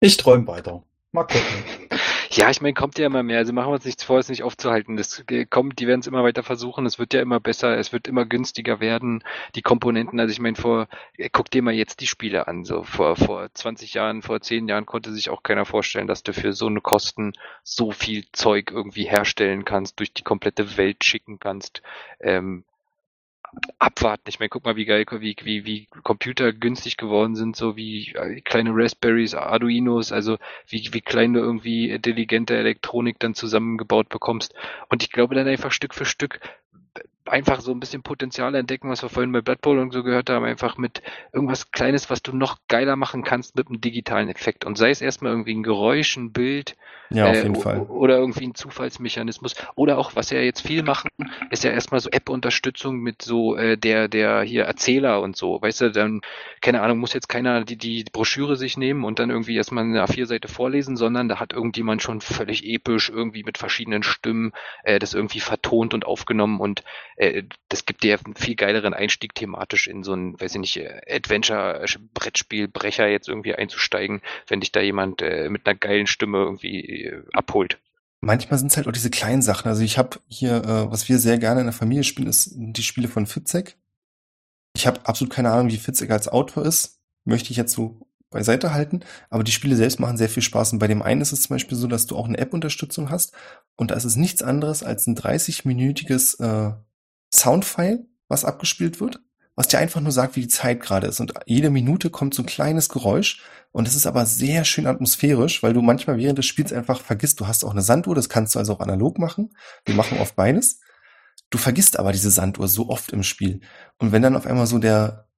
Ich träume weiter. Mal gucken. Ja, ich meine, kommt ja immer mehr. Also machen wir uns nichts vor, es nicht aufzuhalten. Das kommt, die werden es immer weiter versuchen. Es wird ja immer besser, es wird immer günstiger werden. Die Komponenten, also ich meine, vor, guck dir mal jetzt die Spiele an. So vor, vor 20 Jahren, vor 10 Jahren konnte sich auch keiner vorstellen, dass du für so eine Kosten so viel Zeug irgendwie herstellen kannst, durch die komplette Welt schicken kannst. Ähm, abwarten. Ich meine, guck mal, wie geil, wie, wie, wie Computer günstig geworden sind, so wie äh, kleine Raspberries, Arduinos, also wie, wie klein du irgendwie intelligente Elektronik dann zusammengebaut bekommst. Und ich glaube dann einfach Stück für Stück einfach so ein bisschen Potenzial entdecken, was wir vorhin bei Blood Bowl und so gehört haben, einfach mit irgendwas Kleines, was du noch geiler machen kannst mit einem digitalen Effekt. Und sei es erstmal irgendwie ein Geräusch, ein Bild, ja, auf äh, jeden Fall. oder irgendwie ein Zufallsmechanismus. Oder auch, was ja jetzt viel machen, ist ja erstmal so App-Unterstützung mit so äh, der, der hier Erzähler und so. Weißt du, dann, keine Ahnung, muss jetzt keiner die, die Broschüre sich nehmen und dann irgendwie erstmal eine A4-Seite vorlesen, sondern da hat irgendjemand schon völlig episch irgendwie mit verschiedenen Stimmen äh, das irgendwie vertont und aufgenommen und äh, das gibt dir einen viel geileren Einstieg thematisch in so ein, weiß ich nicht, äh, Adventure-Brettspiel, Brecher jetzt irgendwie einzusteigen, wenn dich da jemand äh, mit einer geilen Stimme irgendwie äh, abholt. Manchmal sind es halt auch diese kleinen Sachen. Also ich habe hier, äh, was wir sehr gerne in der Familie spielen, ist die Spiele von Fitzek. Ich habe absolut keine Ahnung, wie Fitzek als Autor ist. Möchte ich jetzt so beiseite halten. Aber die Spiele selbst machen sehr viel Spaß. Und bei dem einen ist es zum Beispiel so, dass du auch eine App-Unterstützung hast. Und da ist nichts anderes als ein 30-minütiges äh, Soundfile, was abgespielt wird, was dir einfach nur sagt, wie die Zeit gerade ist. Und jede Minute kommt so ein kleines Geräusch und es ist aber sehr schön atmosphärisch, weil du manchmal während des Spiels einfach vergisst, du hast auch eine Sanduhr, das kannst du also auch analog machen. Wir machen oft beides. Du vergisst aber diese Sanduhr so oft im Spiel. Und wenn dann auf einmal so der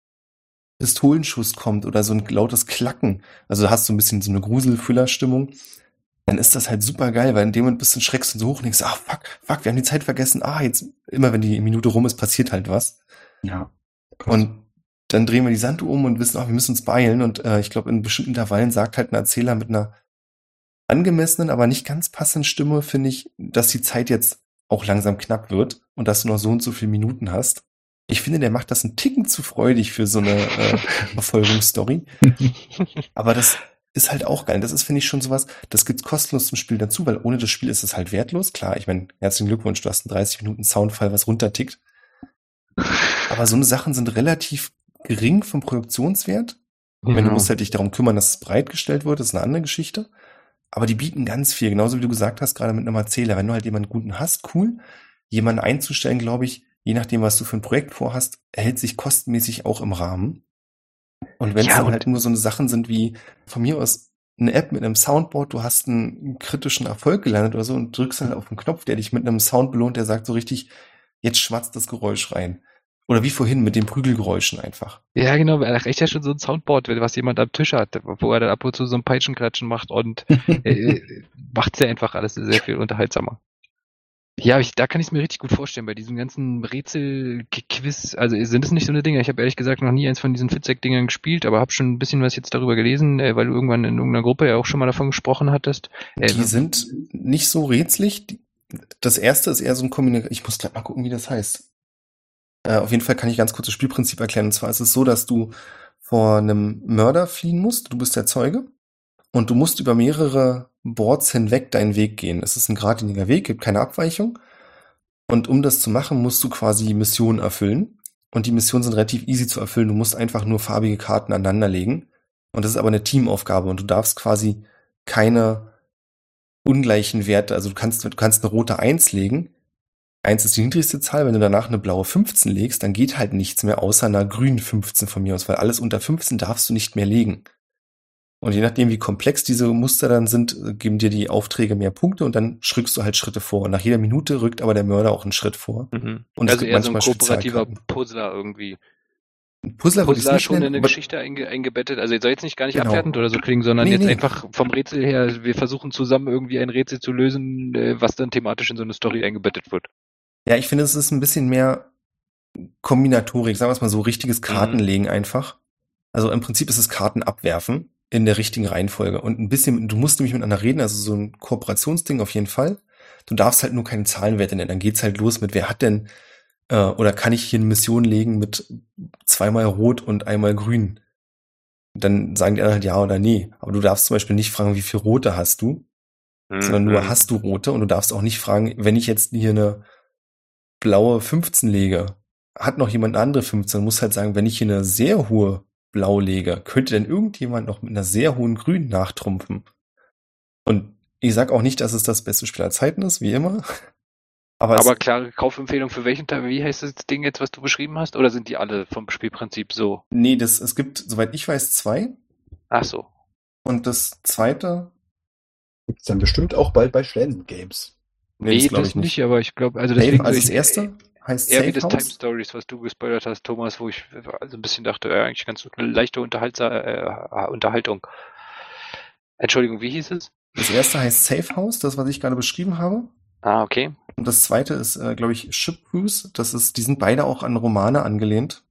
Pistolenschuss kommt oder so ein lautes Klacken, also hast du ein bisschen so eine Gruselfüller-Stimmung, dann ist das halt super geil, weil in dem Moment bist du schreckst und so hoch und denkst, ah, fuck, fuck, wir haben die Zeit vergessen, ah, jetzt, immer wenn die Minute rum ist, passiert halt was. Ja. Und dann drehen wir die Sanduhr um und wissen, auch, wir müssen uns beeilen. Und äh, ich glaube, in bestimmten Intervallen sagt halt ein Erzähler mit einer angemessenen, aber nicht ganz passenden Stimme, finde ich, dass die Zeit jetzt auch langsam knapp wird und dass du noch so und so viele Minuten hast. Ich finde, der macht das einen Ticken zu freudig für so eine äh, Verfolgungsstory. aber das ist halt auch geil. Das ist, finde ich, schon sowas, das gibt's kostenlos zum Spiel dazu, weil ohne das Spiel ist es halt wertlos. Klar, ich meine, herzlichen Glückwunsch, du hast einen 30 Minuten Soundfall, was runtertickt. Aber so eine Sachen sind relativ gering vom Produktionswert. Ja. Wenn du musst halt dich darum kümmern, dass es breitgestellt wird, ist eine andere Geschichte. Aber die bieten ganz viel, genauso wie du gesagt hast, gerade mit einem Erzähler. Wenn du halt jemanden guten hast, cool. Jemanden einzustellen, glaube ich, je nachdem, was du für ein Projekt vorhast, hält sich kostenmäßig auch im Rahmen. Und wenn es ja, dann halt nur so eine Sachen sind wie von mir aus eine App mit einem Soundboard, du hast einen kritischen Erfolg gelandet oder so und drückst halt auf den Knopf, der dich mit einem Sound belohnt, der sagt so richtig, jetzt schwatzt das Geräusch rein. Oder wie vorhin mit den Prügelgeräuschen einfach. Ja, genau, er reicht ja schon so ein Soundboard, was jemand am Tisch hat, wo er dann ab und zu so ein Peitschenklatschen macht und äh, macht's ja einfach alles sehr viel unterhaltsamer. Ja, ich, da kann ich es mir richtig gut vorstellen, bei diesem ganzen Rätsel-Quiz, also sind es nicht so eine Dinge, ich habe ehrlich gesagt noch nie eins von diesen Fitzek-Dingern gespielt, aber habe schon ein bisschen was jetzt darüber gelesen, äh, weil du irgendwann in irgendeiner Gruppe ja auch schon mal davon gesprochen hattest. Äh, die sind nicht so rätselig. Das erste ist eher so ein Kombination, ich muss gleich mal gucken, wie das heißt. Äh, auf jeden Fall kann ich ganz kurz das Spielprinzip erklären. Und zwar ist es so, dass du vor einem Mörder fliehen musst, du bist der Zeuge, und du musst über mehrere Boards hinweg deinen Weg gehen. Es ist ein geradliniger Weg, gibt keine Abweichung. Und um das zu machen, musst du quasi Missionen erfüllen. Und die Missionen sind relativ easy zu erfüllen. Du musst einfach nur farbige Karten aneinanderlegen. Und das ist aber eine Teamaufgabe und du darfst quasi keine ungleichen Werte, also du kannst, du kannst eine rote Eins legen. Eins ist die niedrigste Zahl, wenn du danach eine blaue 15 legst, dann geht halt nichts mehr außer einer grünen 15 von mir aus, weil alles unter 15 darfst du nicht mehr legen. Und je nachdem, wie komplex diese Muster dann sind, geben dir die Aufträge mehr Punkte und dann schrückst du halt Schritte vor. Und nach jeder Minute rückt aber der Mörder auch einen Schritt vor. Mhm. Und also eher so ein kooperativer Puzzler irgendwie. Ein Puzzler, Puzzler schon nennen, in eine Geschichte einge eingebettet. Also soll jetzt nicht gar nicht genau. abwertend oder so klingen, sondern nee, jetzt nee. einfach vom Rätsel her, wir versuchen zusammen irgendwie ein Rätsel zu lösen, äh, was dann thematisch in so eine Story eingebettet wird. Ja, ich finde, es ist ein bisschen mehr Kombinatorik, sagen wir es mal so, richtiges mhm. Kartenlegen mhm. einfach. Also im Prinzip ist es Karten abwerfen in der richtigen Reihenfolge. Und ein bisschen, du musst nämlich miteinander reden, also so ein Kooperationsding auf jeden Fall. Du darfst halt nur keine Zahlenwerte nennen. Dann geht's halt los mit, wer hat denn, äh, oder kann ich hier eine Mission legen mit zweimal rot und einmal grün? Dann sagen die anderen halt ja oder nee. Aber du darfst zum Beispiel nicht fragen, wie viel rote hast du, mhm. sondern nur hast du rote. Und du darfst auch nicht fragen, wenn ich jetzt hier eine blaue 15 lege, hat noch jemand eine andere 15, dann muss halt sagen, wenn ich hier eine sehr hohe Blauleger. Könnte denn irgendjemand noch mit einer sehr hohen Grün nachtrumpfen? Und ich sag auch nicht, dass es das beste Spiel aller Zeiten ist, wie immer. Aber, Aber klare Kaufempfehlung für welchen Teil? Wie heißt das Ding jetzt, was du beschrieben hast? Oder sind die alle vom Spielprinzip so? Nee, das, es gibt, soweit ich weiß, zwei. Ach so. Und das zweite. Gibt's dann bestimmt auch bald bei Schländen Games. Nee, nee das, das nicht. nicht, aber ich glaube, also deswegen. Also das erste? Heißt Eher wie das Time Stories, was du gespoilert hast, Thomas, wo ich also ein bisschen dachte, ja, eigentlich ganz eine leichte äh, Unterhaltung. Entschuldigung, wie hieß es? Das erste heißt Safe House, das, was ich gerade beschrieben habe. Ah, okay. Und das zweite ist, äh, glaube ich, Ship Cruise. Das ist, die sind beide auch an Romane angelehnt.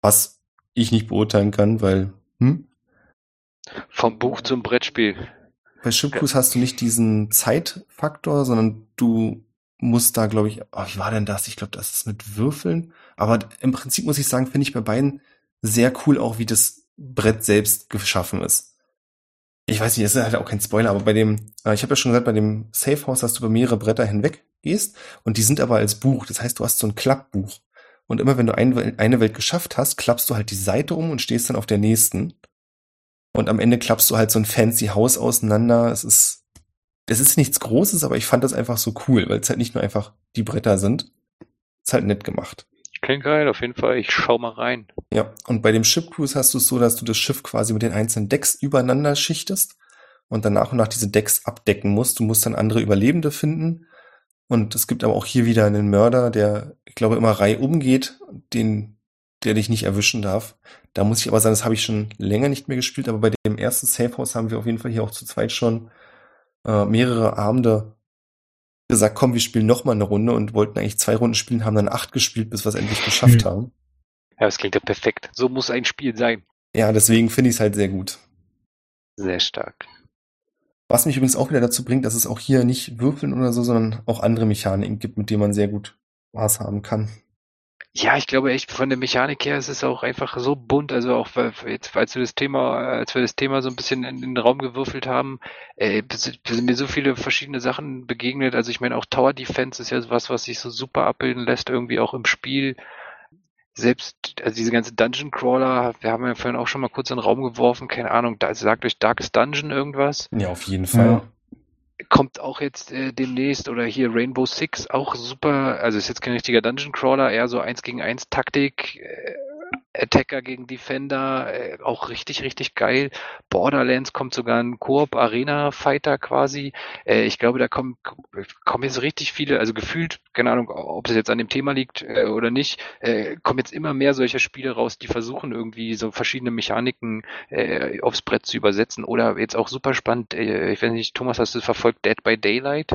Was ich nicht beurteilen kann, weil, hm? Vom Buch zum Brettspiel. Bei Ship Cruise ja. hast du nicht diesen Zeitfaktor, sondern du muss da, glaube ich, oh, wie war denn das? Ich glaube, das ist mit Würfeln. Aber im Prinzip muss ich sagen, finde ich bei beiden sehr cool auch, wie das Brett selbst geschaffen ist. Ich weiß nicht, das ist halt auch kein Spoiler, aber bei dem, äh, ich habe ja schon gesagt, bei dem Safe House, dass du über mehrere Bretter hinweg gehst und die sind aber als Buch. Das heißt, du hast so ein Klappbuch. Und immer wenn du ein, eine Welt geschafft hast, klappst du halt die Seite um und stehst dann auf der nächsten. Und am Ende klappst du halt so ein fancy Haus auseinander. Es ist das ist nichts Großes, aber ich fand das einfach so cool, weil es halt nicht nur einfach die Bretter sind. Ist halt nett gemacht. klingt geil, auf jeden Fall. Ich schau mal rein. Ja, und bei dem Ship Cruise hast du es so, dass du das Schiff quasi mit den einzelnen Decks übereinander schichtest und dann nach und nach diese Decks abdecken musst. Du musst dann andere Überlebende finden. Und es gibt aber auch hier wieder einen Mörder, der, ich glaube, immer Reihe umgeht, den, der dich nicht erwischen darf. Da muss ich aber sagen, das habe ich schon länger nicht mehr gespielt, aber bei dem ersten Safe House haben wir auf jeden Fall hier auch zu zweit schon äh, mehrere Abende gesagt, komm, wir spielen noch mal eine Runde und wollten eigentlich zwei Runden spielen, haben dann acht gespielt, bis wir es endlich geschafft mhm. haben. Ja, das klingt ja perfekt. So muss ein Spiel sein. Ja, deswegen finde ich es halt sehr gut. Sehr stark. Was mich übrigens auch wieder dazu bringt, dass es auch hier nicht Würfeln oder so, sondern auch andere Mechaniken gibt, mit denen man sehr gut Spaß haben kann. Ja, ich glaube echt von der Mechanik her ist es auch einfach so bunt. Also auch jetzt, als wir das Thema, als wir das Thema so ein bisschen in, den Raum gewürfelt haben, äh, sind mir so viele verschiedene Sachen begegnet. Also ich meine auch Tower Defense ist ja was, was sich so super abbilden lässt, irgendwie auch im Spiel. Selbst, also diese ganze Dungeon Crawler, wir haben ja vorhin auch schon mal kurz in den Raum geworfen, keine Ahnung, da sagt euch Darkest Dungeon irgendwas? Ja, auf jeden Fall. Ja kommt auch jetzt äh, demnächst oder hier Rainbow Six auch super, also ist jetzt kein richtiger Dungeon Crawler, eher so eins gegen eins Taktik, äh, Attacker gegen Defender, äh, auch richtig, richtig geil. Borderlands kommt sogar ein Koop Arena Fighter quasi. Äh, ich glaube, da kommen, kommen jetzt richtig viele, also gefühlt, keine Ahnung, ob das jetzt an dem Thema liegt äh, oder nicht, äh, kommen jetzt immer mehr solcher Spiele raus, die versuchen irgendwie so verschiedene Mechaniken äh, aufs Brett zu übersetzen. Oder jetzt auch super spannend, äh, ich weiß nicht, Thomas, hast du verfolgt, Dead by Daylight?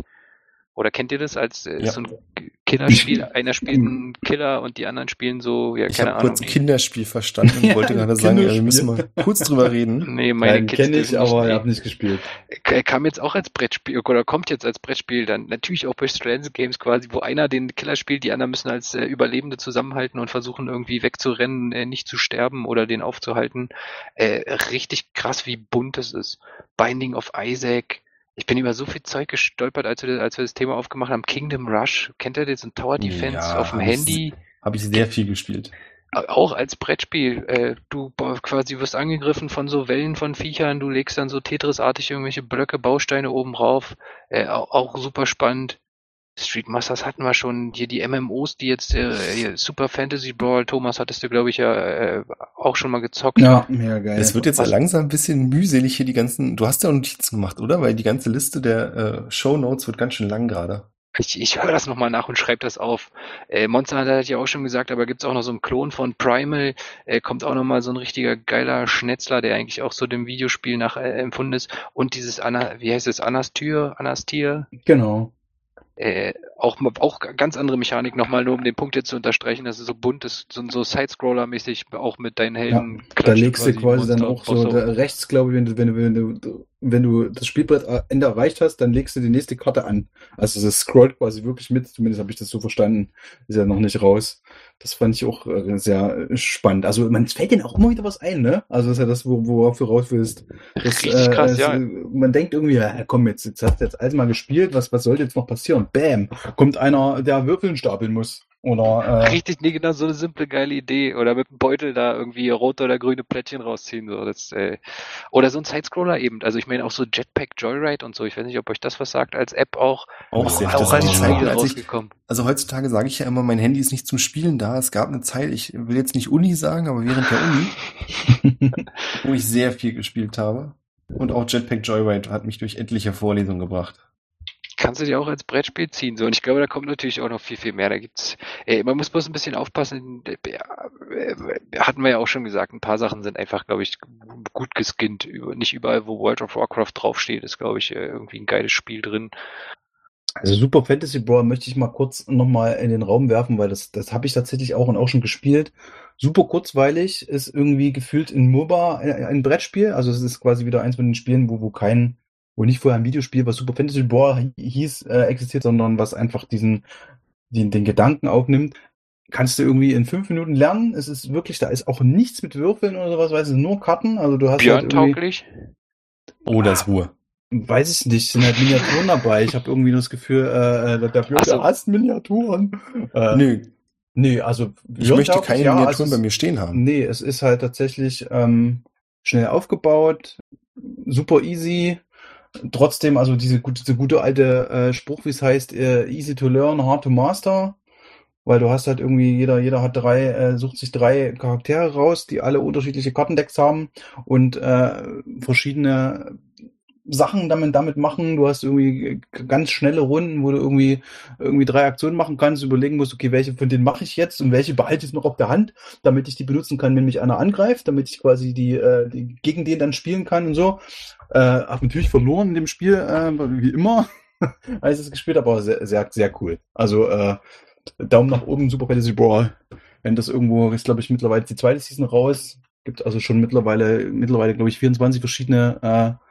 Oder kennt ihr das als äh, ja. so ein Killerspiel? Einer spielt einen Killer und die anderen spielen so, ja, ich keine Ahnung. Ich habe kurz Kinderspiel verstanden und wollte gerade sagen, ja, wir müssen mal kurz drüber reden. Nee, meine Kids kenne ich, aber ich habe nicht gespielt. Er kam jetzt auch als Brettspiel oder kommt jetzt als Brettspiel dann natürlich auch bei Strands Games quasi, wo einer den Killer spielt, die anderen müssen als äh, Überlebende zusammenhalten und versuchen irgendwie wegzurennen, äh, nicht zu sterben oder den aufzuhalten. Äh, richtig krass, wie bunt es ist. Binding of Isaac, ich bin über so viel Zeug gestolpert, als wir, als wir das Thema aufgemacht haben. Kingdom Rush, kennt ihr das? Ein Tower Defense ja, auf dem Handy. Habe ich sehr viel gespielt. Auch als Brettspiel. Äh, du quasi wirst angegriffen von so Wellen von Viechern, du legst dann so Tetris-artig irgendwelche Blöcke, Bausteine oben drauf. Äh, auch, auch super spannend. Street Masters hatten wir schon, hier die MMOs, die jetzt äh, Super Fantasy Brawl, Thomas hattest du, glaube ich, ja äh, auch schon mal gezockt. Ja, mega geil. Es wird jetzt Was? langsam ein bisschen mühselig hier die ganzen, du hast ja auch Notizen gemacht, oder? Weil die ganze Liste der äh, Show Notes wird ganz schön lang gerade. Ich, ich höre das nochmal nach und schreibe das auf. Äh, Monster hat ja auch schon gesagt, aber gibt's auch noch so einen Klon von Primal. Äh, kommt auch nochmal so ein richtiger geiler Schnetzler, der eigentlich auch so dem Videospiel nach äh, empfunden ist. Und dieses Anna, wie heißt es, Anastür, Anastir? Genau äh, auch, auch ganz andere Mechanik nochmal, nur um den Punkt jetzt zu unterstreichen, dass es so bunt ist, so, so Side-Scroller-mäßig, auch mit deinen Helden. Ja, da legst du quasi dann auch so, rechts, glaube ich, wenn du, wenn du, wenn du, wenn du das Spielbrettende erreicht hast, dann legst du die nächste Karte an. Also das scrollt quasi wirklich mit, zumindest habe ich das so verstanden, ist ja noch nicht raus. Das fand ich auch äh, sehr spannend. Also man fällt denen auch immer wieder was ein, ne? Also das ist ja das, wo, worauf du raus willst. Das, Richtig äh, krass, ja. Man denkt irgendwie, ja, komm, jetzt, jetzt hast du jetzt alles mal gespielt, was, was sollte jetzt noch passieren? Bam! Kommt einer, der Würfeln stapeln muss. Oder, äh, Richtig, nee, genau, so eine simple, geile Idee. Oder mit einem Beutel da irgendwie rote oder grüne Plättchen rausziehen. So. Das, äh, oder so ein Sidescroller eben. Also ich meine auch so Jetpack Joyride und so. Ich weiß nicht, ob euch das was sagt, als App auch. Auch sehr. Auch als Zeit, rausgekommen. Ich, also heutzutage sage ich ja immer, mein Handy ist nicht zum Spielen da. Es gab eine Zeit, ich will jetzt nicht Uni sagen, aber während der Uni, wo ich sehr viel gespielt habe. Und auch Jetpack Joyride hat mich durch etliche Vorlesungen gebracht kannst du dir auch als Brettspiel ziehen. So, und ich glaube, da kommt natürlich auch noch viel, viel mehr. Da gibt's, ey, man muss bloß ein bisschen aufpassen. Hatten wir ja auch schon gesagt, ein paar Sachen sind einfach, glaube ich, gut geskinnt. Nicht überall, wo World of Warcraft draufsteht, ist, glaube ich, äh, irgendwie ein geiles Spiel drin. Also Super Fantasy Brawl möchte ich mal kurz nochmal in den Raum werfen, weil das, das habe ich tatsächlich auch und auch schon gespielt. Super kurzweilig, ist irgendwie gefühlt in MOBA ein, ein Brettspiel. Also es ist quasi wieder eins von den Spielen, wo, wo kein wo nicht vorher ein Videospiel, was Super Fantasy Brawl hieß, äh, existiert, sondern was einfach diesen, den, den Gedanken aufnimmt. Kannst du irgendwie in fünf Minuten lernen. Es ist wirklich, da ist auch nichts mit Würfeln oder sowas, weißt du, nur Karten. Also du hast Björn halt tauglich. Oh, das Ruhe. Weiß ich nicht, sind halt Miniaturen dabei. Ich habe irgendwie das Gefühl, äh, äh der Björn so. hasst Miniaturen. Äh, Nö. Nee, also ich möchte keine ja, Miniaturen bei mir stehen haben. Nee, es ist halt tatsächlich ähm, schnell aufgebaut, super easy, trotzdem, also diese, diese gute alte äh, Spruch, wie es heißt, äh, easy to learn, hard to master. weil du hast halt irgendwie, jeder, jeder hat drei, äh, sucht sich drei Charaktere raus, die alle unterschiedliche Kartendecks haben und äh, verschiedene Sachen damit, damit machen. Du hast irgendwie ganz schnelle Runden, wo du irgendwie, irgendwie drei Aktionen machen kannst, überlegen musst, okay, welche von denen mache ich jetzt und welche behalte ich noch auf der Hand, damit ich die benutzen kann, wenn mich einer angreift, damit ich quasi die, äh, die gegen den dann spielen kann und so. Äh, hab natürlich verloren in dem Spiel, äh, wie immer, als ich es gespielt habe, aber sehr, sehr, sehr cool. Also äh, Daumen nach oben, Super Fantasy Brawl. Wenn das irgendwo ist, glaube ich, mittlerweile die zweite Season raus. Gibt also schon mittlerweile, mittlerweile, glaube ich, 24 verschiedene äh,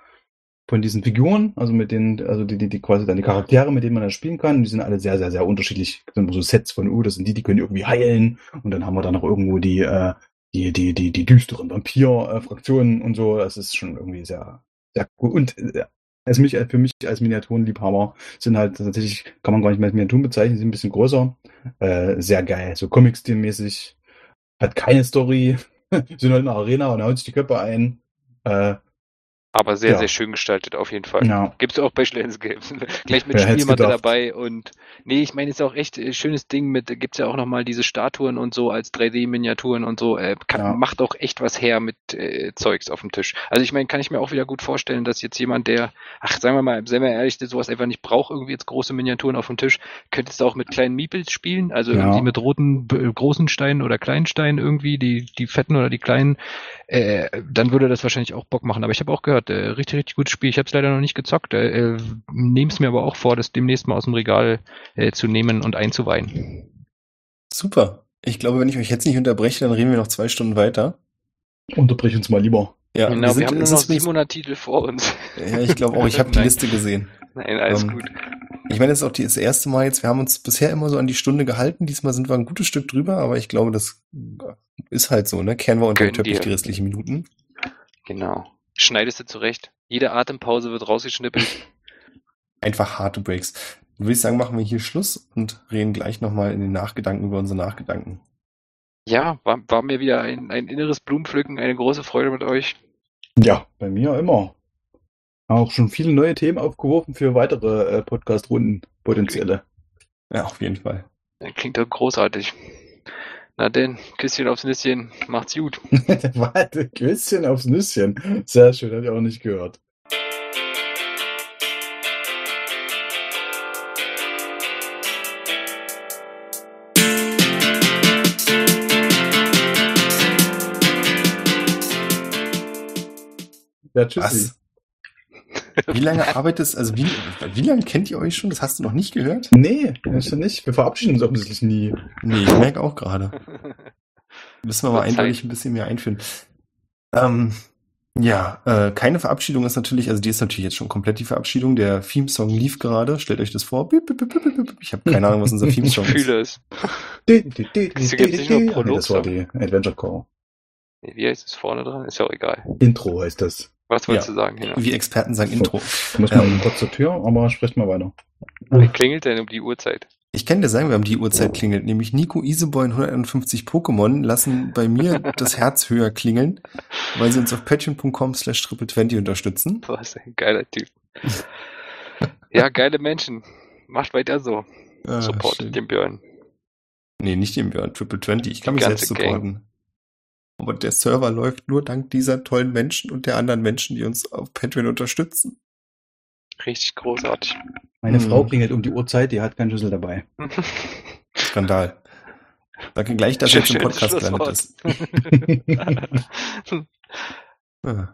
von diesen Figuren, also mit denen, also die, die, die quasi dann die Charaktere, mit denen man dann spielen kann, die sind alle sehr, sehr, sehr unterschiedlich. So Sets von, uh, das sind die, die können irgendwie heilen und dann haben wir da noch irgendwo die, äh, die, die, die, die düsteren Vampir-Fraktionen und so. Das ist schon irgendwie sehr, sehr cool. Und äh, als mich, für mich als Miniaturenliebhaber sind halt tatsächlich, kann man gar nicht mehr als Miniaturen bezeichnen, sind ein bisschen größer. Äh, sehr geil. So Comic-Stil-mäßig. Hat keine Story. sind halt in der Arena und hauen sich die Köpfe ein. Äh, aber sehr, Ja. sehr schön gestaltet auf jeden Fall. ja. Gibt's auch bei Schlenz Games. Gleich mit hätt's Spielmatte dabei und nee, ich meine, ist auch echt äh, schönes Ding mit, gibt's ja auch nochmal diese Statuen und so als 3D-Miniaturen und so, äh, kann, Ja. macht auch echt was her mit äh, Zeugs auf dem Tisch. Also ich meine, kann ich mir auch wieder gut vorstellen, dass jetzt jemand, der, ach, sagen wir mal, seien wir ehrlich, der sowas einfach nicht braucht, irgendwie jetzt große Miniaturen auf dem Tisch, könntest du auch mit kleinen Meeples spielen, also Ja. irgendwie mit roten, b- großen Steinen oder kleinen Steinen irgendwie, die, die fetten oder die kleinen, äh, dann würde das wahrscheinlich auch Bock machen. Aber ich habe auch gehört, äh, richtig, richtig gutes Spiel. Ich habe es leider noch nicht gezockt. Äh, äh, Nehme es mir aber auch vor, das demnächst mal aus dem Regal äh, zu nehmen und einzuweihen. Super. Ich glaube, wenn ich euch jetzt nicht unterbreche, dann reden wir noch zwei Stunden weiter. Unterbrich uns mal lieber. Ja, genau, wir, sind- haben nur noch ist übrigens- 700 Titel vor uns. Ja, ich glaube auch, ich habe die. Liste gesehen. Nein, alles Ähm, gut. Ich meine, das ist auch die- das erste Mal jetzt. Wir haben uns bisher immer so an die Stunde gehalten. Diesmal sind wir ein gutes Stück drüber, aber ich glaube, das ist halt so, ne? Kehren wir unter den Teppich dir. die restlichen Minuten. Genau. Schneidest du zurecht. Jede Atempause wird rausgeschnippelt. Einfach harte Breaks. Dann würde ich sagen, machen wir hier Schluss und reden gleich nochmal in den Nachgedanken über unsere Nachgedanken. Ja, war, war mir wieder ein, ein inneres Blumenpflücken, eine große Freude mit euch. Ja, bei mir immer. Auch schon viele neue Themen aufgeworfen für weitere äh, Podcast-Runden, potenzielle. Ja, auf jeden Fall. Klingt doch großartig. Na denn, Küsschen aufs Nüsschen, macht's gut. Warte, Küsschen aufs Nüsschen. Sehr schön, hatte ich auch nicht gehört. Ja, tschüssi. Was? Wie lange arbeitest, also wie, wie lange kennt ihr euch schon? Das hast du noch nicht gehört? Nee, ist ja nicht. Wir verabschieden uns offensichtlich nie. Nee, ich merke auch gerade. Müssen wir Zeit. eindeutig ein bisschen mehr einführen. Ähm, ja, äh, keine Verabschiedung ist natürlich, also die ist natürlich jetzt schon komplett die Verabschiedung. Der Theme-Song lief gerade. Stellt euch das vor. Ich habe keine Ahnung, was unser Ich Theme-Song ist. fühle es. Wieso Wieso gibt's nicht nur Prolog, das war die Adventure Core. Nee, Wie heißt es vorne dran? Ist ja auch egal. Intro heißt das. Was wolltest Ja. du sagen? Genau. Wie Experten sagen Intro. Ich muss mal Ähm. kurz zur Tür, aber sprecht mal weiter. Wie klingelt denn um die Uhrzeit? Ich kann dir sagen, wir haben die Uhrzeit klingelt, nämlich Nico Iseboy und 151 Pokémon lassen bei mir das Herz höher klingeln, weil sie uns auf patreon.com slash triple20 unterstützen. Was ein geiler Typ. ja, geile Menschen. Macht weiter so. Ah, Supportet schön. den Björn. Nee, nicht den Björn, Triple 20. Ich kann Die mich selbst Gang. supporten. Aber der Server läuft nur dank dieser tollen Menschen und der anderen Menschen, die uns auf Patreon unterstützen. Richtig großartig. Meine Hm. Frau klingelt um die Uhrzeit, die hat keinen Schlüssel dabei. Skandal. Danke gleich, dass Schön- jetzt im Podcast gelandet ist. Ah.